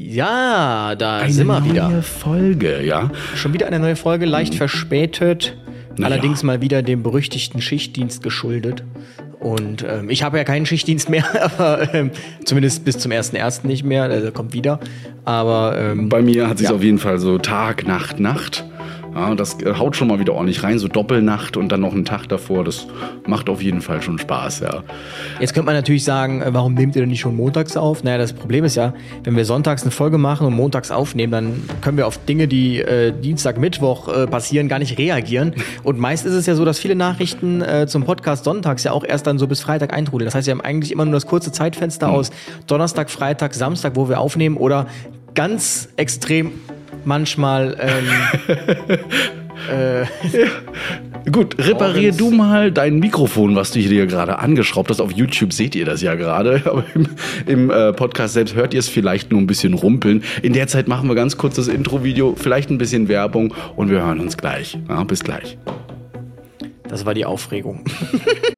Ja, da Eine sind wir neue wieder. Folge, ja. Schon wieder eine neue Folge, leicht verspätet. Na Allerdings ja. mal wieder dem berüchtigten Schichtdienst geschuldet. Und ähm, ich habe ja keinen Schichtdienst mehr, aber ähm, zumindest bis zum 1.1. nicht mehr. Also kommt wieder. Aber ähm, Bei mir hat sich Ja. auf jeden Fall so Tag, Nacht, Nacht. Ja, das äh, haut schon mal wieder ordentlich rein, so Doppelnacht und dann noch einen Tag davor. Das macht auf jeden Fall schon Spaß, ja. Jetzt könnte man natürlich sagen, äh, warum nehmt ihr denn nicht schon montags auf? Naja, das Problem ist ja, wenn wir sonntags eine Folge machen und montags aufnehmen, dann können wir auf Dinge, die äh, Dienstag, Mittwoch äh, passieren, gar nicht reagieren. Und meist ist es ja so, dass viele Nachrichten äh, zum Podcast sonntags ja auch erst dann so bis Freitag eintrudeln. Das heißt, wir haben eigentlich immer nur das kurze Zeitfenster aus Donnerstag, Freitag, Samstag, wo wir aufnehmen oder ganz extrem manchmal ähm, Gut, reparier du mal dein Mikrofon, was du hier gerade angeschraubt hast. Auf YouTube seht ihr das ja gerade, aber im, im äh, Podcast selbst hört ihr es vielleicht nur ein bisschen rumpeln. In der Zeit machen wir ganz kurz das Intro-Video, vielleicht ein bisschen Werbung und wir hören uns gleich. Ja, bis gleich. das war die Aufregung.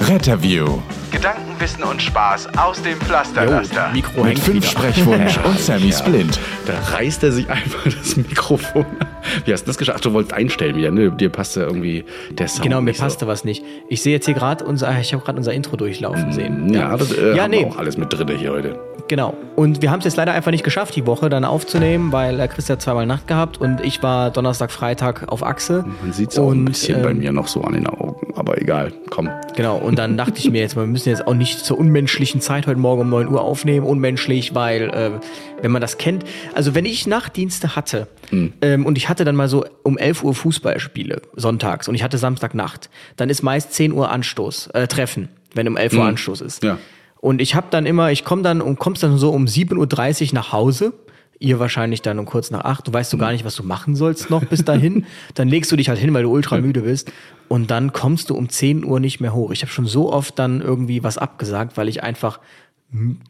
Retterview Gedanken, Wissen und Spaß aus dem Pflasterlaster. Mikro mit fünf wieder. Sprechwunsch und Sammy Splint. Da reißt er sich einfach das Mikrofon. Wie hast du das geschafft? Ach, du wolltest einstellen wieder, ne? Dir passte irgendwie der Sound. Genau, mir nicht so. passte was nicht. Ich sehe jetzt hier gerade unser, ich habe gerade unser Intro durchlaufen sehen. Ja, das äh, Ja, haben nee. wir auch alles mit drin hier heute. Genau. Und wir haben es jetzt leider einfach nicht geschafft, die Woche dann aufzunehmen, weil Chris hat zweimal Nacht gehabt und ich war Donnerstag, Freitag auf Achse. Man sieht es auch ein bisschen bei ähm, mir noch so an den Augen. Aber egal, komm. Genau, und dann dachte ich mir jetzt, wir müssen jetzt auch nicht zur unmenschlichen Zeit heute Morgen um 9 Uhr aufnehmen. Unmenschlich, weil, äh, wenn man das kennt, also wenn ich Nachtdienste hatte Hm. ähm, und ich hatte dann mal so um 11 Uhr Fußballspiele sonntags und ich hatte Samstagnacht, dann ist meist 10 Uhr Anstoß, äh, Treffen, wenn um 11 Uhr Anstoß ist. Ja. Und ich habe dann immer, ich komme dann und kommst dann so um 7.30 Uhr nach Hause. Ihr wahrscheinlich dann um kurz nach acht. Du weißt so gar nicht, was du machen sollst noch bis dahin. dann legst du dich halt hin, weil du ultra müde bist. Und dann kommst du um 10 Uhr nicht mehr hoch. Ich habe schon so oft dann irgendwie was abgesagt, weil ich einfach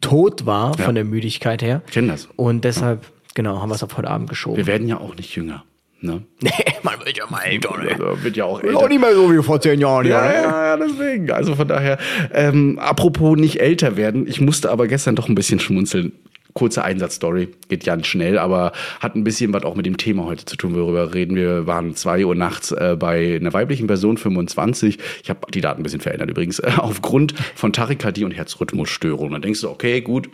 tot war Ja. von der Müdigkeit her. Ich kenn das. Und deshalb, genau, haben wir es auf heute Abend geschoben. Wir werden ja auch nicht jünger. Ne? Nee, man wird ja mal älter, ne? Also wird ja auch Auch älter. nicht mehr so wie vor zehn Jahren, Ja, ja, ja, deswegen. Also von daher, ähm, apropos nicht älter werden, ich musste aber gestern doch ein bisschen schmunzeln. Kurze Einsatzstory, geht ganz schnell, aber hat ein bisschen was auch mit dem Thema heute zu tun, worüber wir reden. Wir waren zwei Uhr nachts äh, bei einer weiblichen Person, 25. Ich habe die Daten ein bisschen verändert übrigens, äh, aufgrund von Tachykardie und Herzrhythmusstörung. Dann denkst du, okay, gut.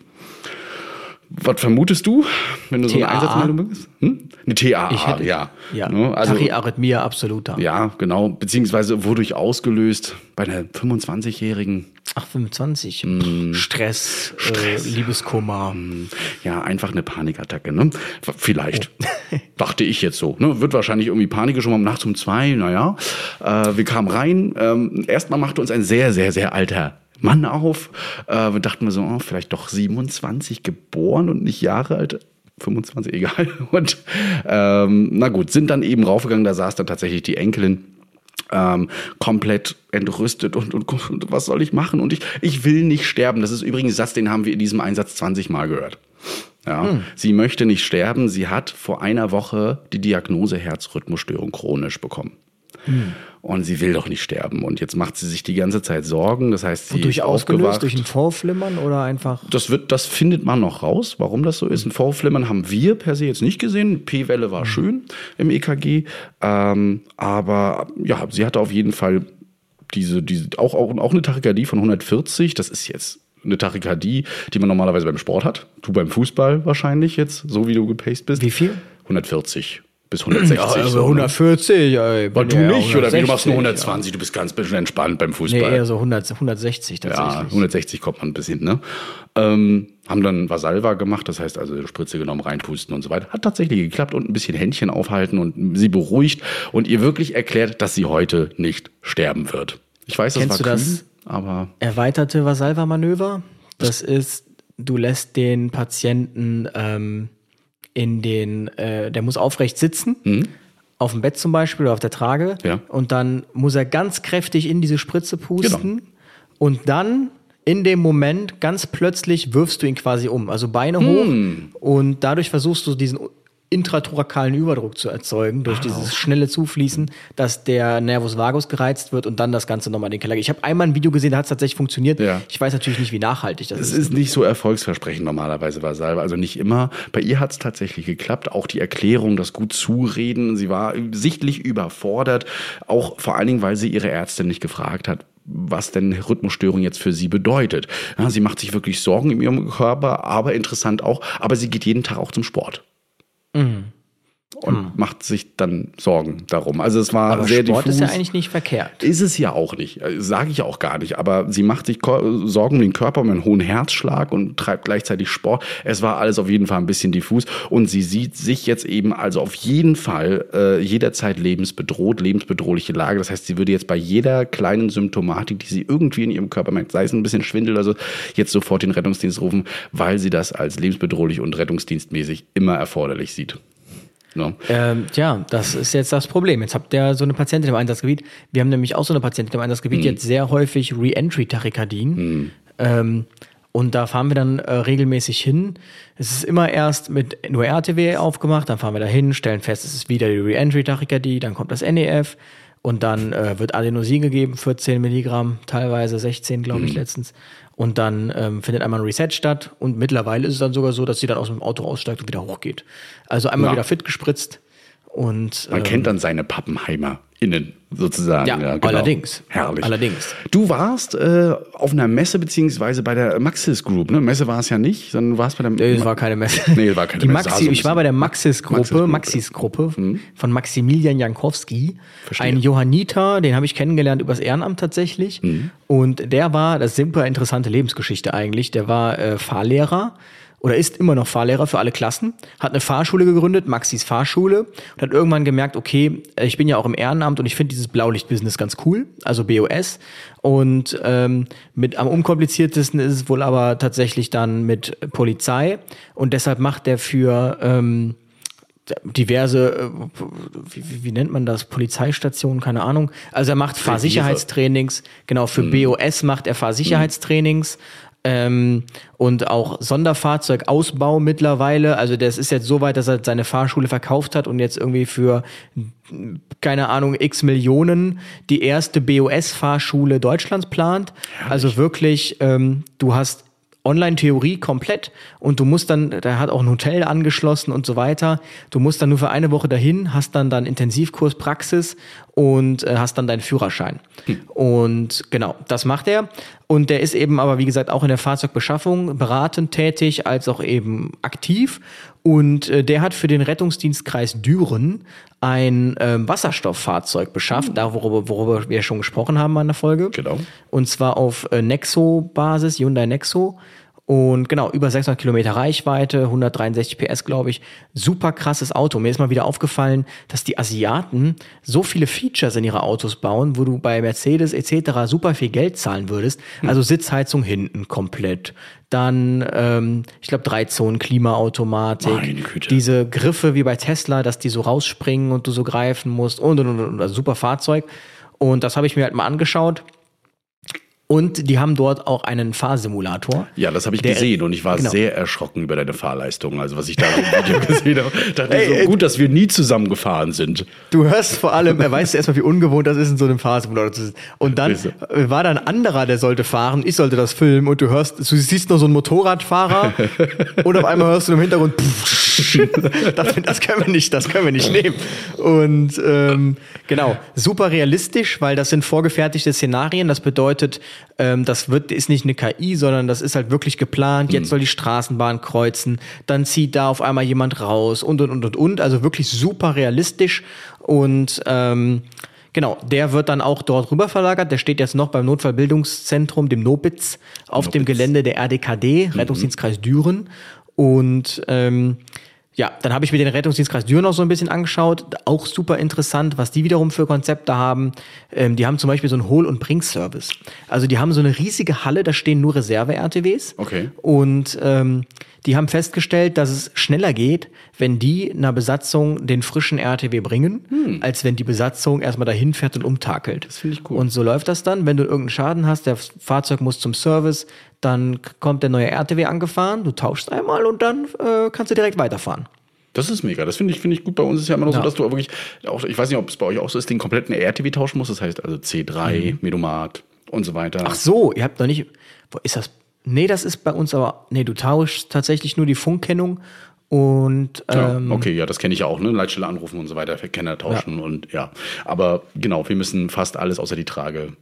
Was vermutest du, wenn du so eine? Einsatzmeldung bekommst? Hm? Eine TAA, Ich hätte- ja. Ja, Ne? Also, Tachyarrhythmia absoluter. ja, genau. Beziehungsweise wodurch ausgelöst bei einer 25-Jährigen. Ach, 25. Mm. Pff, Stress, Äh, Liebeskummer. Ja, einfach eine Panikattacke, ne? Vielleicht. Oh. Dachte ich jetzt so. Ne? Wird wahrscheinlich irgendwie Panik schon mal nachts um zwei, naja. Äh, wir kamen rein. Ähm, erstmal machte uns ein sehr, sehr, sehr alter Mann auf. Äh, wir dachten wir so, oh, vielleicht doch 27 geboren und nicht Jahre alt. 25, egal. Und ähm, na gut, sind dann eben raufgegangen, da saß dann tatsächlich die Enkelin. Ähm, komplett entrüstet und, und, und was soll ich machen? Und ich, ich will nicht sterben. Das ist übrigens ein Satz, den haben wir in diesem Einsatz 20 Mal gehört. Ja, Sie möchte nicht sterben. Sie hat vor einer Woche die Diagnose Herzrhythmusstörung chronisch bekommen. Und sie will doch nicht sterben. Und jetzt macht sie sich die ganze Zeit Sorgen. Das heißt, sie durch ist ausgelöst, aufgewacht. durch ein Vorflimmern oder einfach. Das wird, das findet man noch raus, warum das so ist. Ein Vorflimmern haben wir per se jetzt nicht gesehen. P-Welle war schön im EKG, ähm, aber ja, sie hatte auf jeden Fall diese, diese auch, auch, auch eine Tachykardie von 140. Das ist jetzt eine Tachykardie, die man normalerweise beim Sport hat. Du beim Fußball wahrscheinlich jetzt, so wie du gepaced bist. Wie viel? 140 bis 160. Ja, also so, ne? 140. Ey, Aber du ja nicht, oder wie? Du machst nur 160, 120, du bist ganz bisschen entspannt beim Ja. Fußball. Nee, eher so 100, 160 Ja, tatsächlich. 160 kommt man bis hin, ne? Ähm, haben dann Vasalva gemacht, das heißt also Spritze genommen, reinpusten und so weiter. Hat tatsächlich geklappt und ein bisschen Händchen aufhalten und sie beruhigt und ihr wirklich erklärt, dass sie heute nicht sterben wird. Ich weiß, das Kennst war du das? kühn. aber Erweiterte Vasalva-Manöver. Das ist, du lässt den Patienten ähm, in den, äh, der muss aufrecht sitzen, auf dem Bett zum Beispiel oder auf der Trage. Ja. Und dann muss er ganz kräftig in diese Spritze pusten. Genau. Und dann in dem Moment ganz plötzlich wirfst du ihn quasi um. Also Beine hoch und dadurch versuchst du diesen intrathorakalen Überdruck zu erzeugen durch dieses schnelle Zufließen, dass der Nervus vagus gereizt wird und dann das Ganze nochmal in den Keller geht. Ich habe einmal ein Video gesehen, da hat es tatsächlich funktioniert. Ja. Ich weiß natürlich nicht, wie nachhaltig das Es ist. ist nicht so erfolgsversprechend normalerweise bei Salva, also nicht immer. Bei ihr hat es tatsächlich geklappt. Auch die Erklärung, das gut zureden. Sie war sichtlich überfordert, auch vor allen Dingen, weil sie ihre Ärztin nicht gefragt hat was denn Rhythmusstörung jetzt für sie bedeutet. Ja, sie macht sich wirklich Sorgen in ihrem Körper, aber interessant auch, aber sie geht jeden Tag auch zum Sport. Mm. Und macht sich dann Sorgen darum. Also es war Aber sehr Sport diffus. ist ja eigentlich nicht verkehrt. Ist es ja auch nicht, sage ich auch gar nicht. Aber sie macht sich Sorgen um den Körper, um einen hohen Herzschlag und treibt gleichzeitig Sport. Es war alles auf jeden Fall ein bisschen diffus. Und sie sieht sich jetzt eben also auf jeden Fall äh, jederzeit lebensbedroht, lebensbedrohliche Lage. Das heißt, sie würde jetzt bei jeder kleinen Symptomatik, die sie irgendwie in ihrem Körper merkt, sei es ein bisschen Schwindel oder so, jetzt sofort den Rettungsdienst rufen, weil sie das als lebensbedrohlich und rettungsdienstmäßig immer erforderlich sieht. Ne? Ähm, tja, das ist jetzt das Problem. Jetzt habt ihr so eine Patientin im Einsatzgebiet. Wir haben nämlich auch so eine Patientin im Einsatzgebiet, die hat sehr häufig Re-Entry-Tachykardien. Ähm, und da fahren wir dann äh, regelmäßig hin. Es ist immer erst mit nur RTW aufgemacht, dann fahren wir da hin, stellen fest, es ist wieder die Re-Entry-Tachykardie, dann kommt das NEF und dann äh, wird Adenosin gegeben, 14 Milligramm, teilweise 16, glaube ich, letztens. Und dann ähm, findet einmal ein Reset statt und mittlerweile ist es dann sogar so, dass sie dann aus dem Auto aussteigt und wieder hochgeht. Also einmal Ja. wieder fit gespritzt und Man ähm, kennt dann seine Pappenheimer innen sozusagen. Ja, genau. allerdings. Herrlich. Allerdings. Du warst äh, auf einer Messe beziehungsweise bei der Maxis Group. Ne? Messe war es ja nicht, sondern du warst bei der. Nee, das war keine Messe. Nee, das war keine die Messe. Maxi, Also ein ich war bei der bisschen- Maxis-Gruppe, Maxis-Gruppe. Mhm. Maxis-Gruppe von Maximilian Jankowski. Verstehe. Ein Johanniter, den habe ich kennengelernt übers Ehrenamt tatsächlich. Mhm. Und der war, das ist super interessante Lebensgeschichte eigentlich, der war äh, Fahrlehrer oder ist immer noch Fahrlehrer für alle Klassen, hat eine Fahrschule gegründet, Maxis Fahrschule, und hat irgendwann gemerkt, okay, äh, ich bin ja auch im Ehrenamt und ich finde dieses Blaulicht-Business ganz cool, also BOS. Und ähm, mit am unkompliziertesten ist es wohl aber tatsächlich dann mit Polizei. Und deshalb macht er für ähm, diverse, äh, wie, wie, wie nennt man das, Polizeistationen, keine Ahnung. Also er macht Fahrsicherheitstrainings, genau, für BOS macht er Fahrsicherheitstrainings. Ähm, und auch Sonderfahrzeugausbau mittlerweile. Also das ist jetzt so weit, dass er seine Fahrschule verkauft hat und jetzt irgendwie für keine Ahnung x Millionen die erste BOS-Fahrschule Deutschlands plant. Also wirklich, ähm, du hast Online-Theorie komplett und du musst dann, da hat auch ein Hotel angeschlossen und so weiter. Du musst dann nur für eine Woche dahin, hast dann dann Intensivkurs Praxis und äh, hast dann deinen Führerschein. Und genau, das macht er. Und der ist eben aber, wie gesagt, auch in der Fahrzeugbeschaffung beratend tätig, als auch eben aktiv. Und äh, der hat für den Rettungsdienstkreis Düren ein ähm, Wasserstofffahrzeug beschafft, da worüber, worüber wir schon gesprochen haben an der Folge. Genau. Und zwar auf äh, Nexo-Basis, Hyundai Nexo. Und genau, über 600 Kilometer Reichweite, 163 PS, glaube ich. Super krasses Auto. Mir ist mal wieder aufgefallen, dass die Asiaten so viele Features in ihre Autos bauen, wo du bei Mercedes etc. super viel Geld zahlen würdest. Also Sitzheizung hinten komplett. Dann, ähm, ich glaube, drei Zonen Klimaautomatik. Meine Güte. Diese Griffe wie bei Tesla, dass die so rausspringen und du so greifen musst und und und. und. Also super Fahrzeug. Und das habe ich mir halt mal angeschaut. Und die haben dort auch einen Fahrsimulator. Ja, das habe ich Der- gesehen und ich war genau. sehr erschrocken über deine Fahrleistung. Also was ich da im Video gesehen habe, dachte ich so gut, dass wir nie zusammengefahren sind. Du hörst vor allem, er weiß erstmal, wie ungewohnt das ist, in so einem Fahrsimulator zu sitzen. Und dann war da ein anderer, der sollte fahren, ich sollte das filmen und du hörst, du siehst nur so einen Motorradfahrer und auf einmal hörst du im Hintergrund, das, das können wir nicht, das können wir nicht nehmen. Und ähm, genau, super realistisch, weil das sind vorgefertigte Szenarien. Das bedeutet, ähm, das wird ist nicht eine KI, sondern das ist halt wirklich geplant. Jetzt soll die Straßenbahn kreuzen, dann zieht da auf einmal jemand raus und und und und und. Also wirklich super realistisch und ähm, Genau, der wird dann auch dort rüber verlagert. Der steht jetzt noch beim Notfallbildungszentrum, dem NOBITZ, auf dem Nobitz. Gelände der RDKD, Rettungsdienstkreis Düren. Und ähm, Ja, dann habe ich mir den Rettungsdienstkreis Düren noch so ein bisschen angeschaut. Auch super interessant, was die wiederum für Konzepte haben. Ähm, die haben zum Beispiel so einen Hol- und Bring-Service. Also die haben so eine riesige Halle, da stehen nur Reserve-RTWs. Okay. Und ähm, die haben festgestellt, dass es schneller geht, wenn die einer Besatzung den frischen RTW bringen, als wenn die Besatzung erstmal dahin fährt und umtakelt. Das finde ich cool. Und so läuft das dann. Wenn du irgendeinen Schaden hast, das Fahrzeug muss zum Service, dann kommt der neue RTW angefahren, du tauschst einmal und dann äh, kannst du direkt weiterfahren. Das ist mega. Das finde ich, finde ich gut. Bei uns ist ja immer noch so, Ja. dass du wirklich, auch, ich weiß nicht, ob es bei euch auch so ist, den kompletten RTW tauschen musst. Das heißt also C3, Medomat und so weiter. Mhm. Ach so, ihr habt noch nicht. Wo ist das? Nee, das ist bei uns aber. Nee, du tauschst tatsächlich nur die Funkkennung und Ja, ähm, okay, ja, das kenne ich ja auch, ne? Leitstelle anrufen und so weiter, Verkenner tauschen und ja. Aber genau, wir müssen fast alles außer die Trage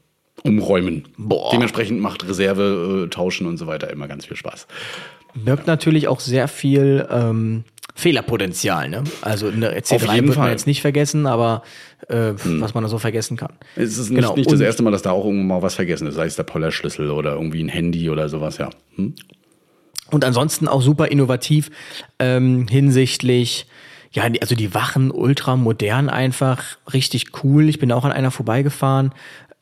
umräumen. Boah. Dementsprechend macht Reserve äh, tauschen und so weiter immer ganz viel Spaß. birgt natürlich auch sehr viel ähm, Fehlerpotenzial. Ne? Also eine C3 Auf jeden wird man jetzt nicht vergessen, aber äh, was man da so vergessen kann. Es ist nicht, Genau, nicht das und- erste Mal, dass da auch irgendwo mal was vergessen ist, sei es der Pollerschlüssel oder irgendwie ein Handy oder sowas, ja. Hm? Und ansonsten auch super innovativ ähm, hinsichtlich, ja, also die Wachen ultra modern einfach, richtig cool. Ich bin auch an einer vorbeigefahren.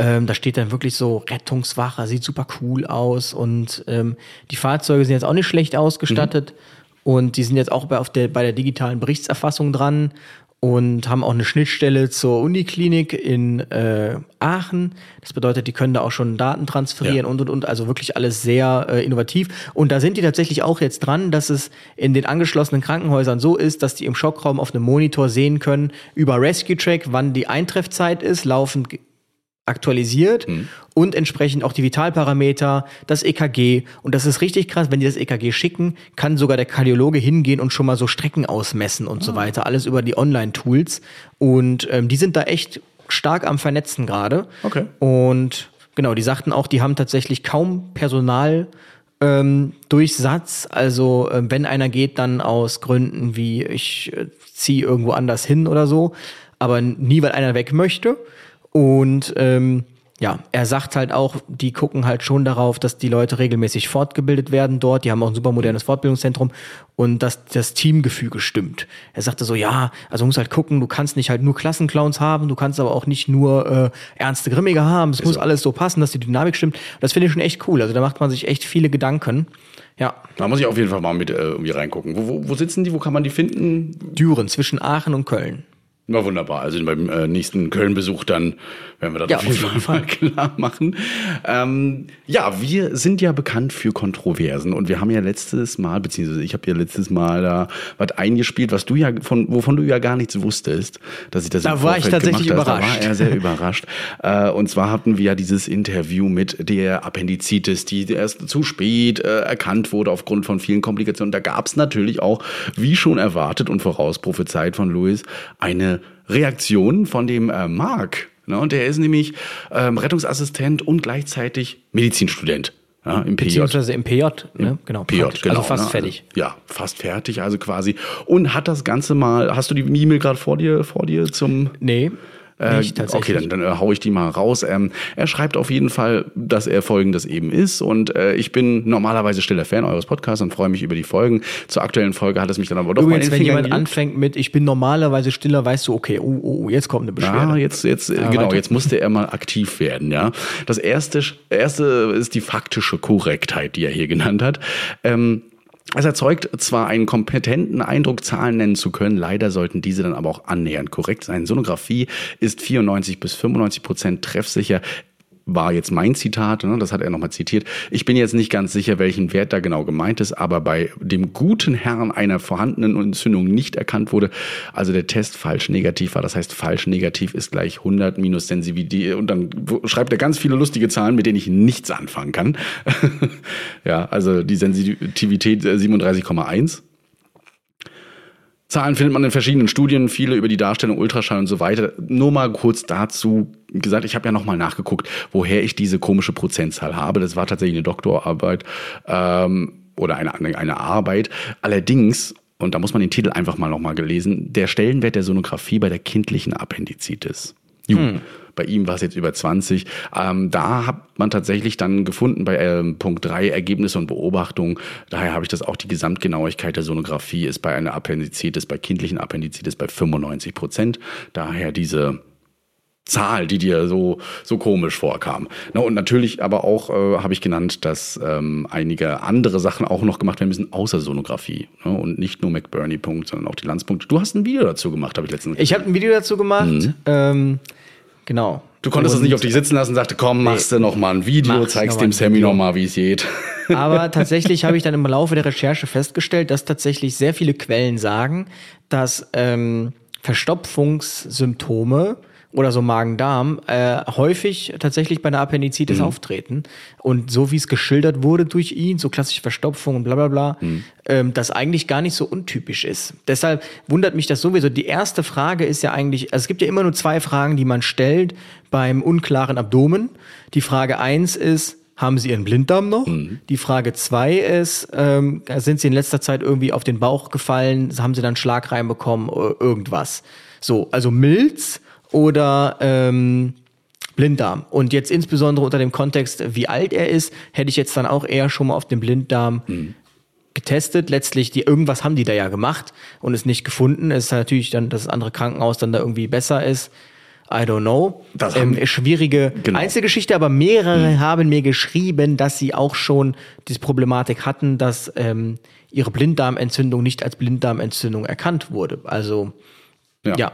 Ähm, da steht dann wirklich so Rettungswache, sieht super cool aus und ähm, die Fahrzeuge sind jetzt auch nicht schlecht ausgestattet und die sind jetzt auch bei, auf der, bei der digitalen Berichtserfassung dran und haben auch eine Schnittstelle zur Uniklinik in äh, Aachen. Das bedeutet, die können da auch schon Daten transferieren Ja. und und und. Also wirklich alles sehr äh, innovativ. Und da sind die tatsächlich auch jetzt dran, dass es in den angeschlossenen Krankenhäusern so ist, dass die im Schockraum auf einem Monitor sehen können über Rescue Track, wann die Eintreffzeit ist, laufend aktualisiert und entsprechend auch die Vitalparameter, das EKG. Und das ist richtig krass, wenn die das EKG schicken, kann sogar der Kardiologe hingehen und schon mal so Strecken ausmessen und so weiter. Alles über die Online-Tools. Und ähm, die sind da echt stark am Vernetzen gerade. Okay. Und genau, die sagten auch, die haben tatsächlich kaum Personal ähm, Durchsatz. Also ähm, wenn einer geht, dann aus Gründen wie ich äh, ziehe irgendwo anders hin oder so, aber nie, weil einer weg möchte. Und ähm, ja, er sagt halt auch, die gucken halt schon darauf, dass die Leute regelmäßig fortgebildet werden dort. Die haben auch ein super modernes Fortbildungszentrum und dass das Teamgefüge stimmt. Er sagte so, ja, also muss halt gucken, du kannst nicht halt nur Klassenclowns haben, du kannst aber auch nicht nur äh, ernste Grimmige haben. Es muss alles so passen, dass die Dynamik stimmt. Das finde ich schon echt cool. Also da macht man sich echt viele Gedanken. Ja, Da muss ich auf jeden Fall mal mit äh, irgendwie reingucken. Wo, wo, wo sitzen die? Wo kann man die finden? Düren zwischen Aachen und Köln. Na wunderbar. Also beim äh, nächsten Köln-Besuch dann werden wir das Ja, auf jeden Fall klar machen. Ähm, ja, wir sind ja bekannt für Kontroversen und wir haben ja letztes Mal, beziehungsweise ich habe ja letztes Mal da was eingespielt, was du ja von, wovon du ja gar nichts wusstest, dass ich das Da im war ich tatsächlich gemacht habe. überrascht. Da war er sehr überrascht. Äh, und zwar hatten wir ja dieses Interview mit der Appendizitis, die erst zu spät äh, erkannt wurde aufgrund von vielen Komplikationen. Da gab es natürlich auch, wie schon erwartet und vorausprophezeit von Louis, eine Reaktion von dem äh, Marc. Ne? Und der ist nämlich ähm, Rettungsassistent und gleichzeitig Medizinstudent. Ja, im PJ. Beziehungsweise im PJ, ne? Genau. PJ, praktisch. genau. Also fast ne? fertig. Also, ja, fast fertig, also quasi. Und hat das Ganze mal, hast du die E-Mail gerade vor dir, vor dir zum Nee, nicht tatsächlich. Okay, dann, dann äh, hau ich die mal raus. Ähm, er schreibt auf jeden Fall, dass er folgendes eben ist. Und äh, ich bin normalerweise stiller Fan eures Podcasts und freue mich über die Folgen. Zur aktuellen Folge hat es mich dann aber doch Übrigens, mal in wenn Fingern jemand gejuckt. anfängt mit, ich bin normalerweise stiller, weißt du, okay, oh, oh, oh, jetzt kommt eine Beschwerde. Ja, jetzt, jetzt, äh, genau, weiter. jetzt musste er mal aktiv werden, ja. Das erste, erste ist die faktische Korrektheit, die er hier genannt hat. Ähm, es erzeugt zwar einen kompetenten Eindruck, Zahlen nennen zu können, leider sollten diese dann aber auch annähernd korrekt sein. Sonographie ist 94 bis 95 Prozent treffsicher war jetzt mein Zitat, ne, das hat er nochmal zitiert. Ich bin jetzt nicht ganz sicher, welchen Wert da genau gemeint ist, aber bei dem guten Herrn einer vorhandenen Entzündung nicht erkannt wurde, also der Test falsch negativ war. Das heißt, falsch negativ ist gleich 100 minus Sensitivität und dann schreibt er ganz viele lustige Zahlen, mit denen ich nichts anfangen kann. ja, also die Sensitivität äh, 37,1. Zahlen findet man in verschiedenen Studien, viele über die Darstellung Ultraschall und so weiter. Nur mal kurz dazu gesagt, ich habe ja nochmal nachgeguckt, woher ich diese komische Prozentzahl habe. Das war tatsächlich eine Doktorarbeit ähm, oder eine, eine, Arbeit. Allerdings, und da muss man den Titel einfach mal nochmal gelesen, der Stellenwert der Sonographie bei der kindlichen Appendizitis. Ju, Bei ihm war es jetzt über 20. Ähm, da hat man tatsächlich dann gefunden bei ähm, Punkt 3 Ergebnisse und Beobachtungen. Daher habe ich das auch, die Gesamtgenauigkeit der Sonographie ist bei einer Appendizitis, bei kindlichen Appendizitis bei 95 Prozent. Daher diese Zahl, die dir so, so komisch vorkam. Na, und natürlich aber auch äh, habe ich genannt, dass ähm, einige andere Sachen auch noch gemacht werden müssen, außer Sonographie. Ne? Und nicht nur McBurney-Punkt, sondern auch die Landspunkte. Du hast ein Video dazu gemacht, habe ich letztens Ich habe ein Video dazu gemacht. Mhm. Ähm, genau. Du konntest es nicht auf dich sitzen lassen, sagte, komm, machst du noch mal ein Video, Mach's zeigst noch dem Sammy Video. noch mal, wie es geht. Aber tatsächlich habe ich dann im Laufe der Recherche festgestellt, dass tatsächlich sehr viele Quellen sagen, dass ähm, Verstopfungssymptome oder so Magen-Darm äh, häufig tatsächlich bei einer Appendizitis Mhm. auftreten. Und so wie es geschildert wurde durch ihn, so klassische Verstopfung und bla bla bla, Mhm. ähm, das eigentlich gar nicht so untypisch ist. Deshalb wundert mich das sowieso. Die erste Frage ist ja eigentlich, also es gibt ja immer nur zwei Fragen, die man stellt beim unklaren Abdomen. Die Frage eins ist, haben Sie Ihren Blinddarm noch? Die Frage zwei ist, ähm, sind Sie in letzter Zeit irgendwie auf den Bauch gefallen? Haben Sie dann Schlag reinbekommen? o- Irgendwas. So, also Milz oder ähm, Blinddarm. Und jetzt insbesondere unter dem Kontext, wie alt er ist, hätte ich jetzt dann auch eher schon mal auf den Blinddarm getestet. Letztlich, die, irgendwas haben die da ja gemacht und es nicht gefunden. Es ist natürlich dann, dass das andere Krankenhaus dann da irgendwie besser ist. I don't know. Das ähm, schwierige Genau. Einzelgeschichte, aber mehrere haben mir geschrieben, dass sie auch schon diese Problematik hatten, dass ähm, ihre Blinddarmentzündung nicht als Blinddarmentzündung erkannt wurde. Also Ja.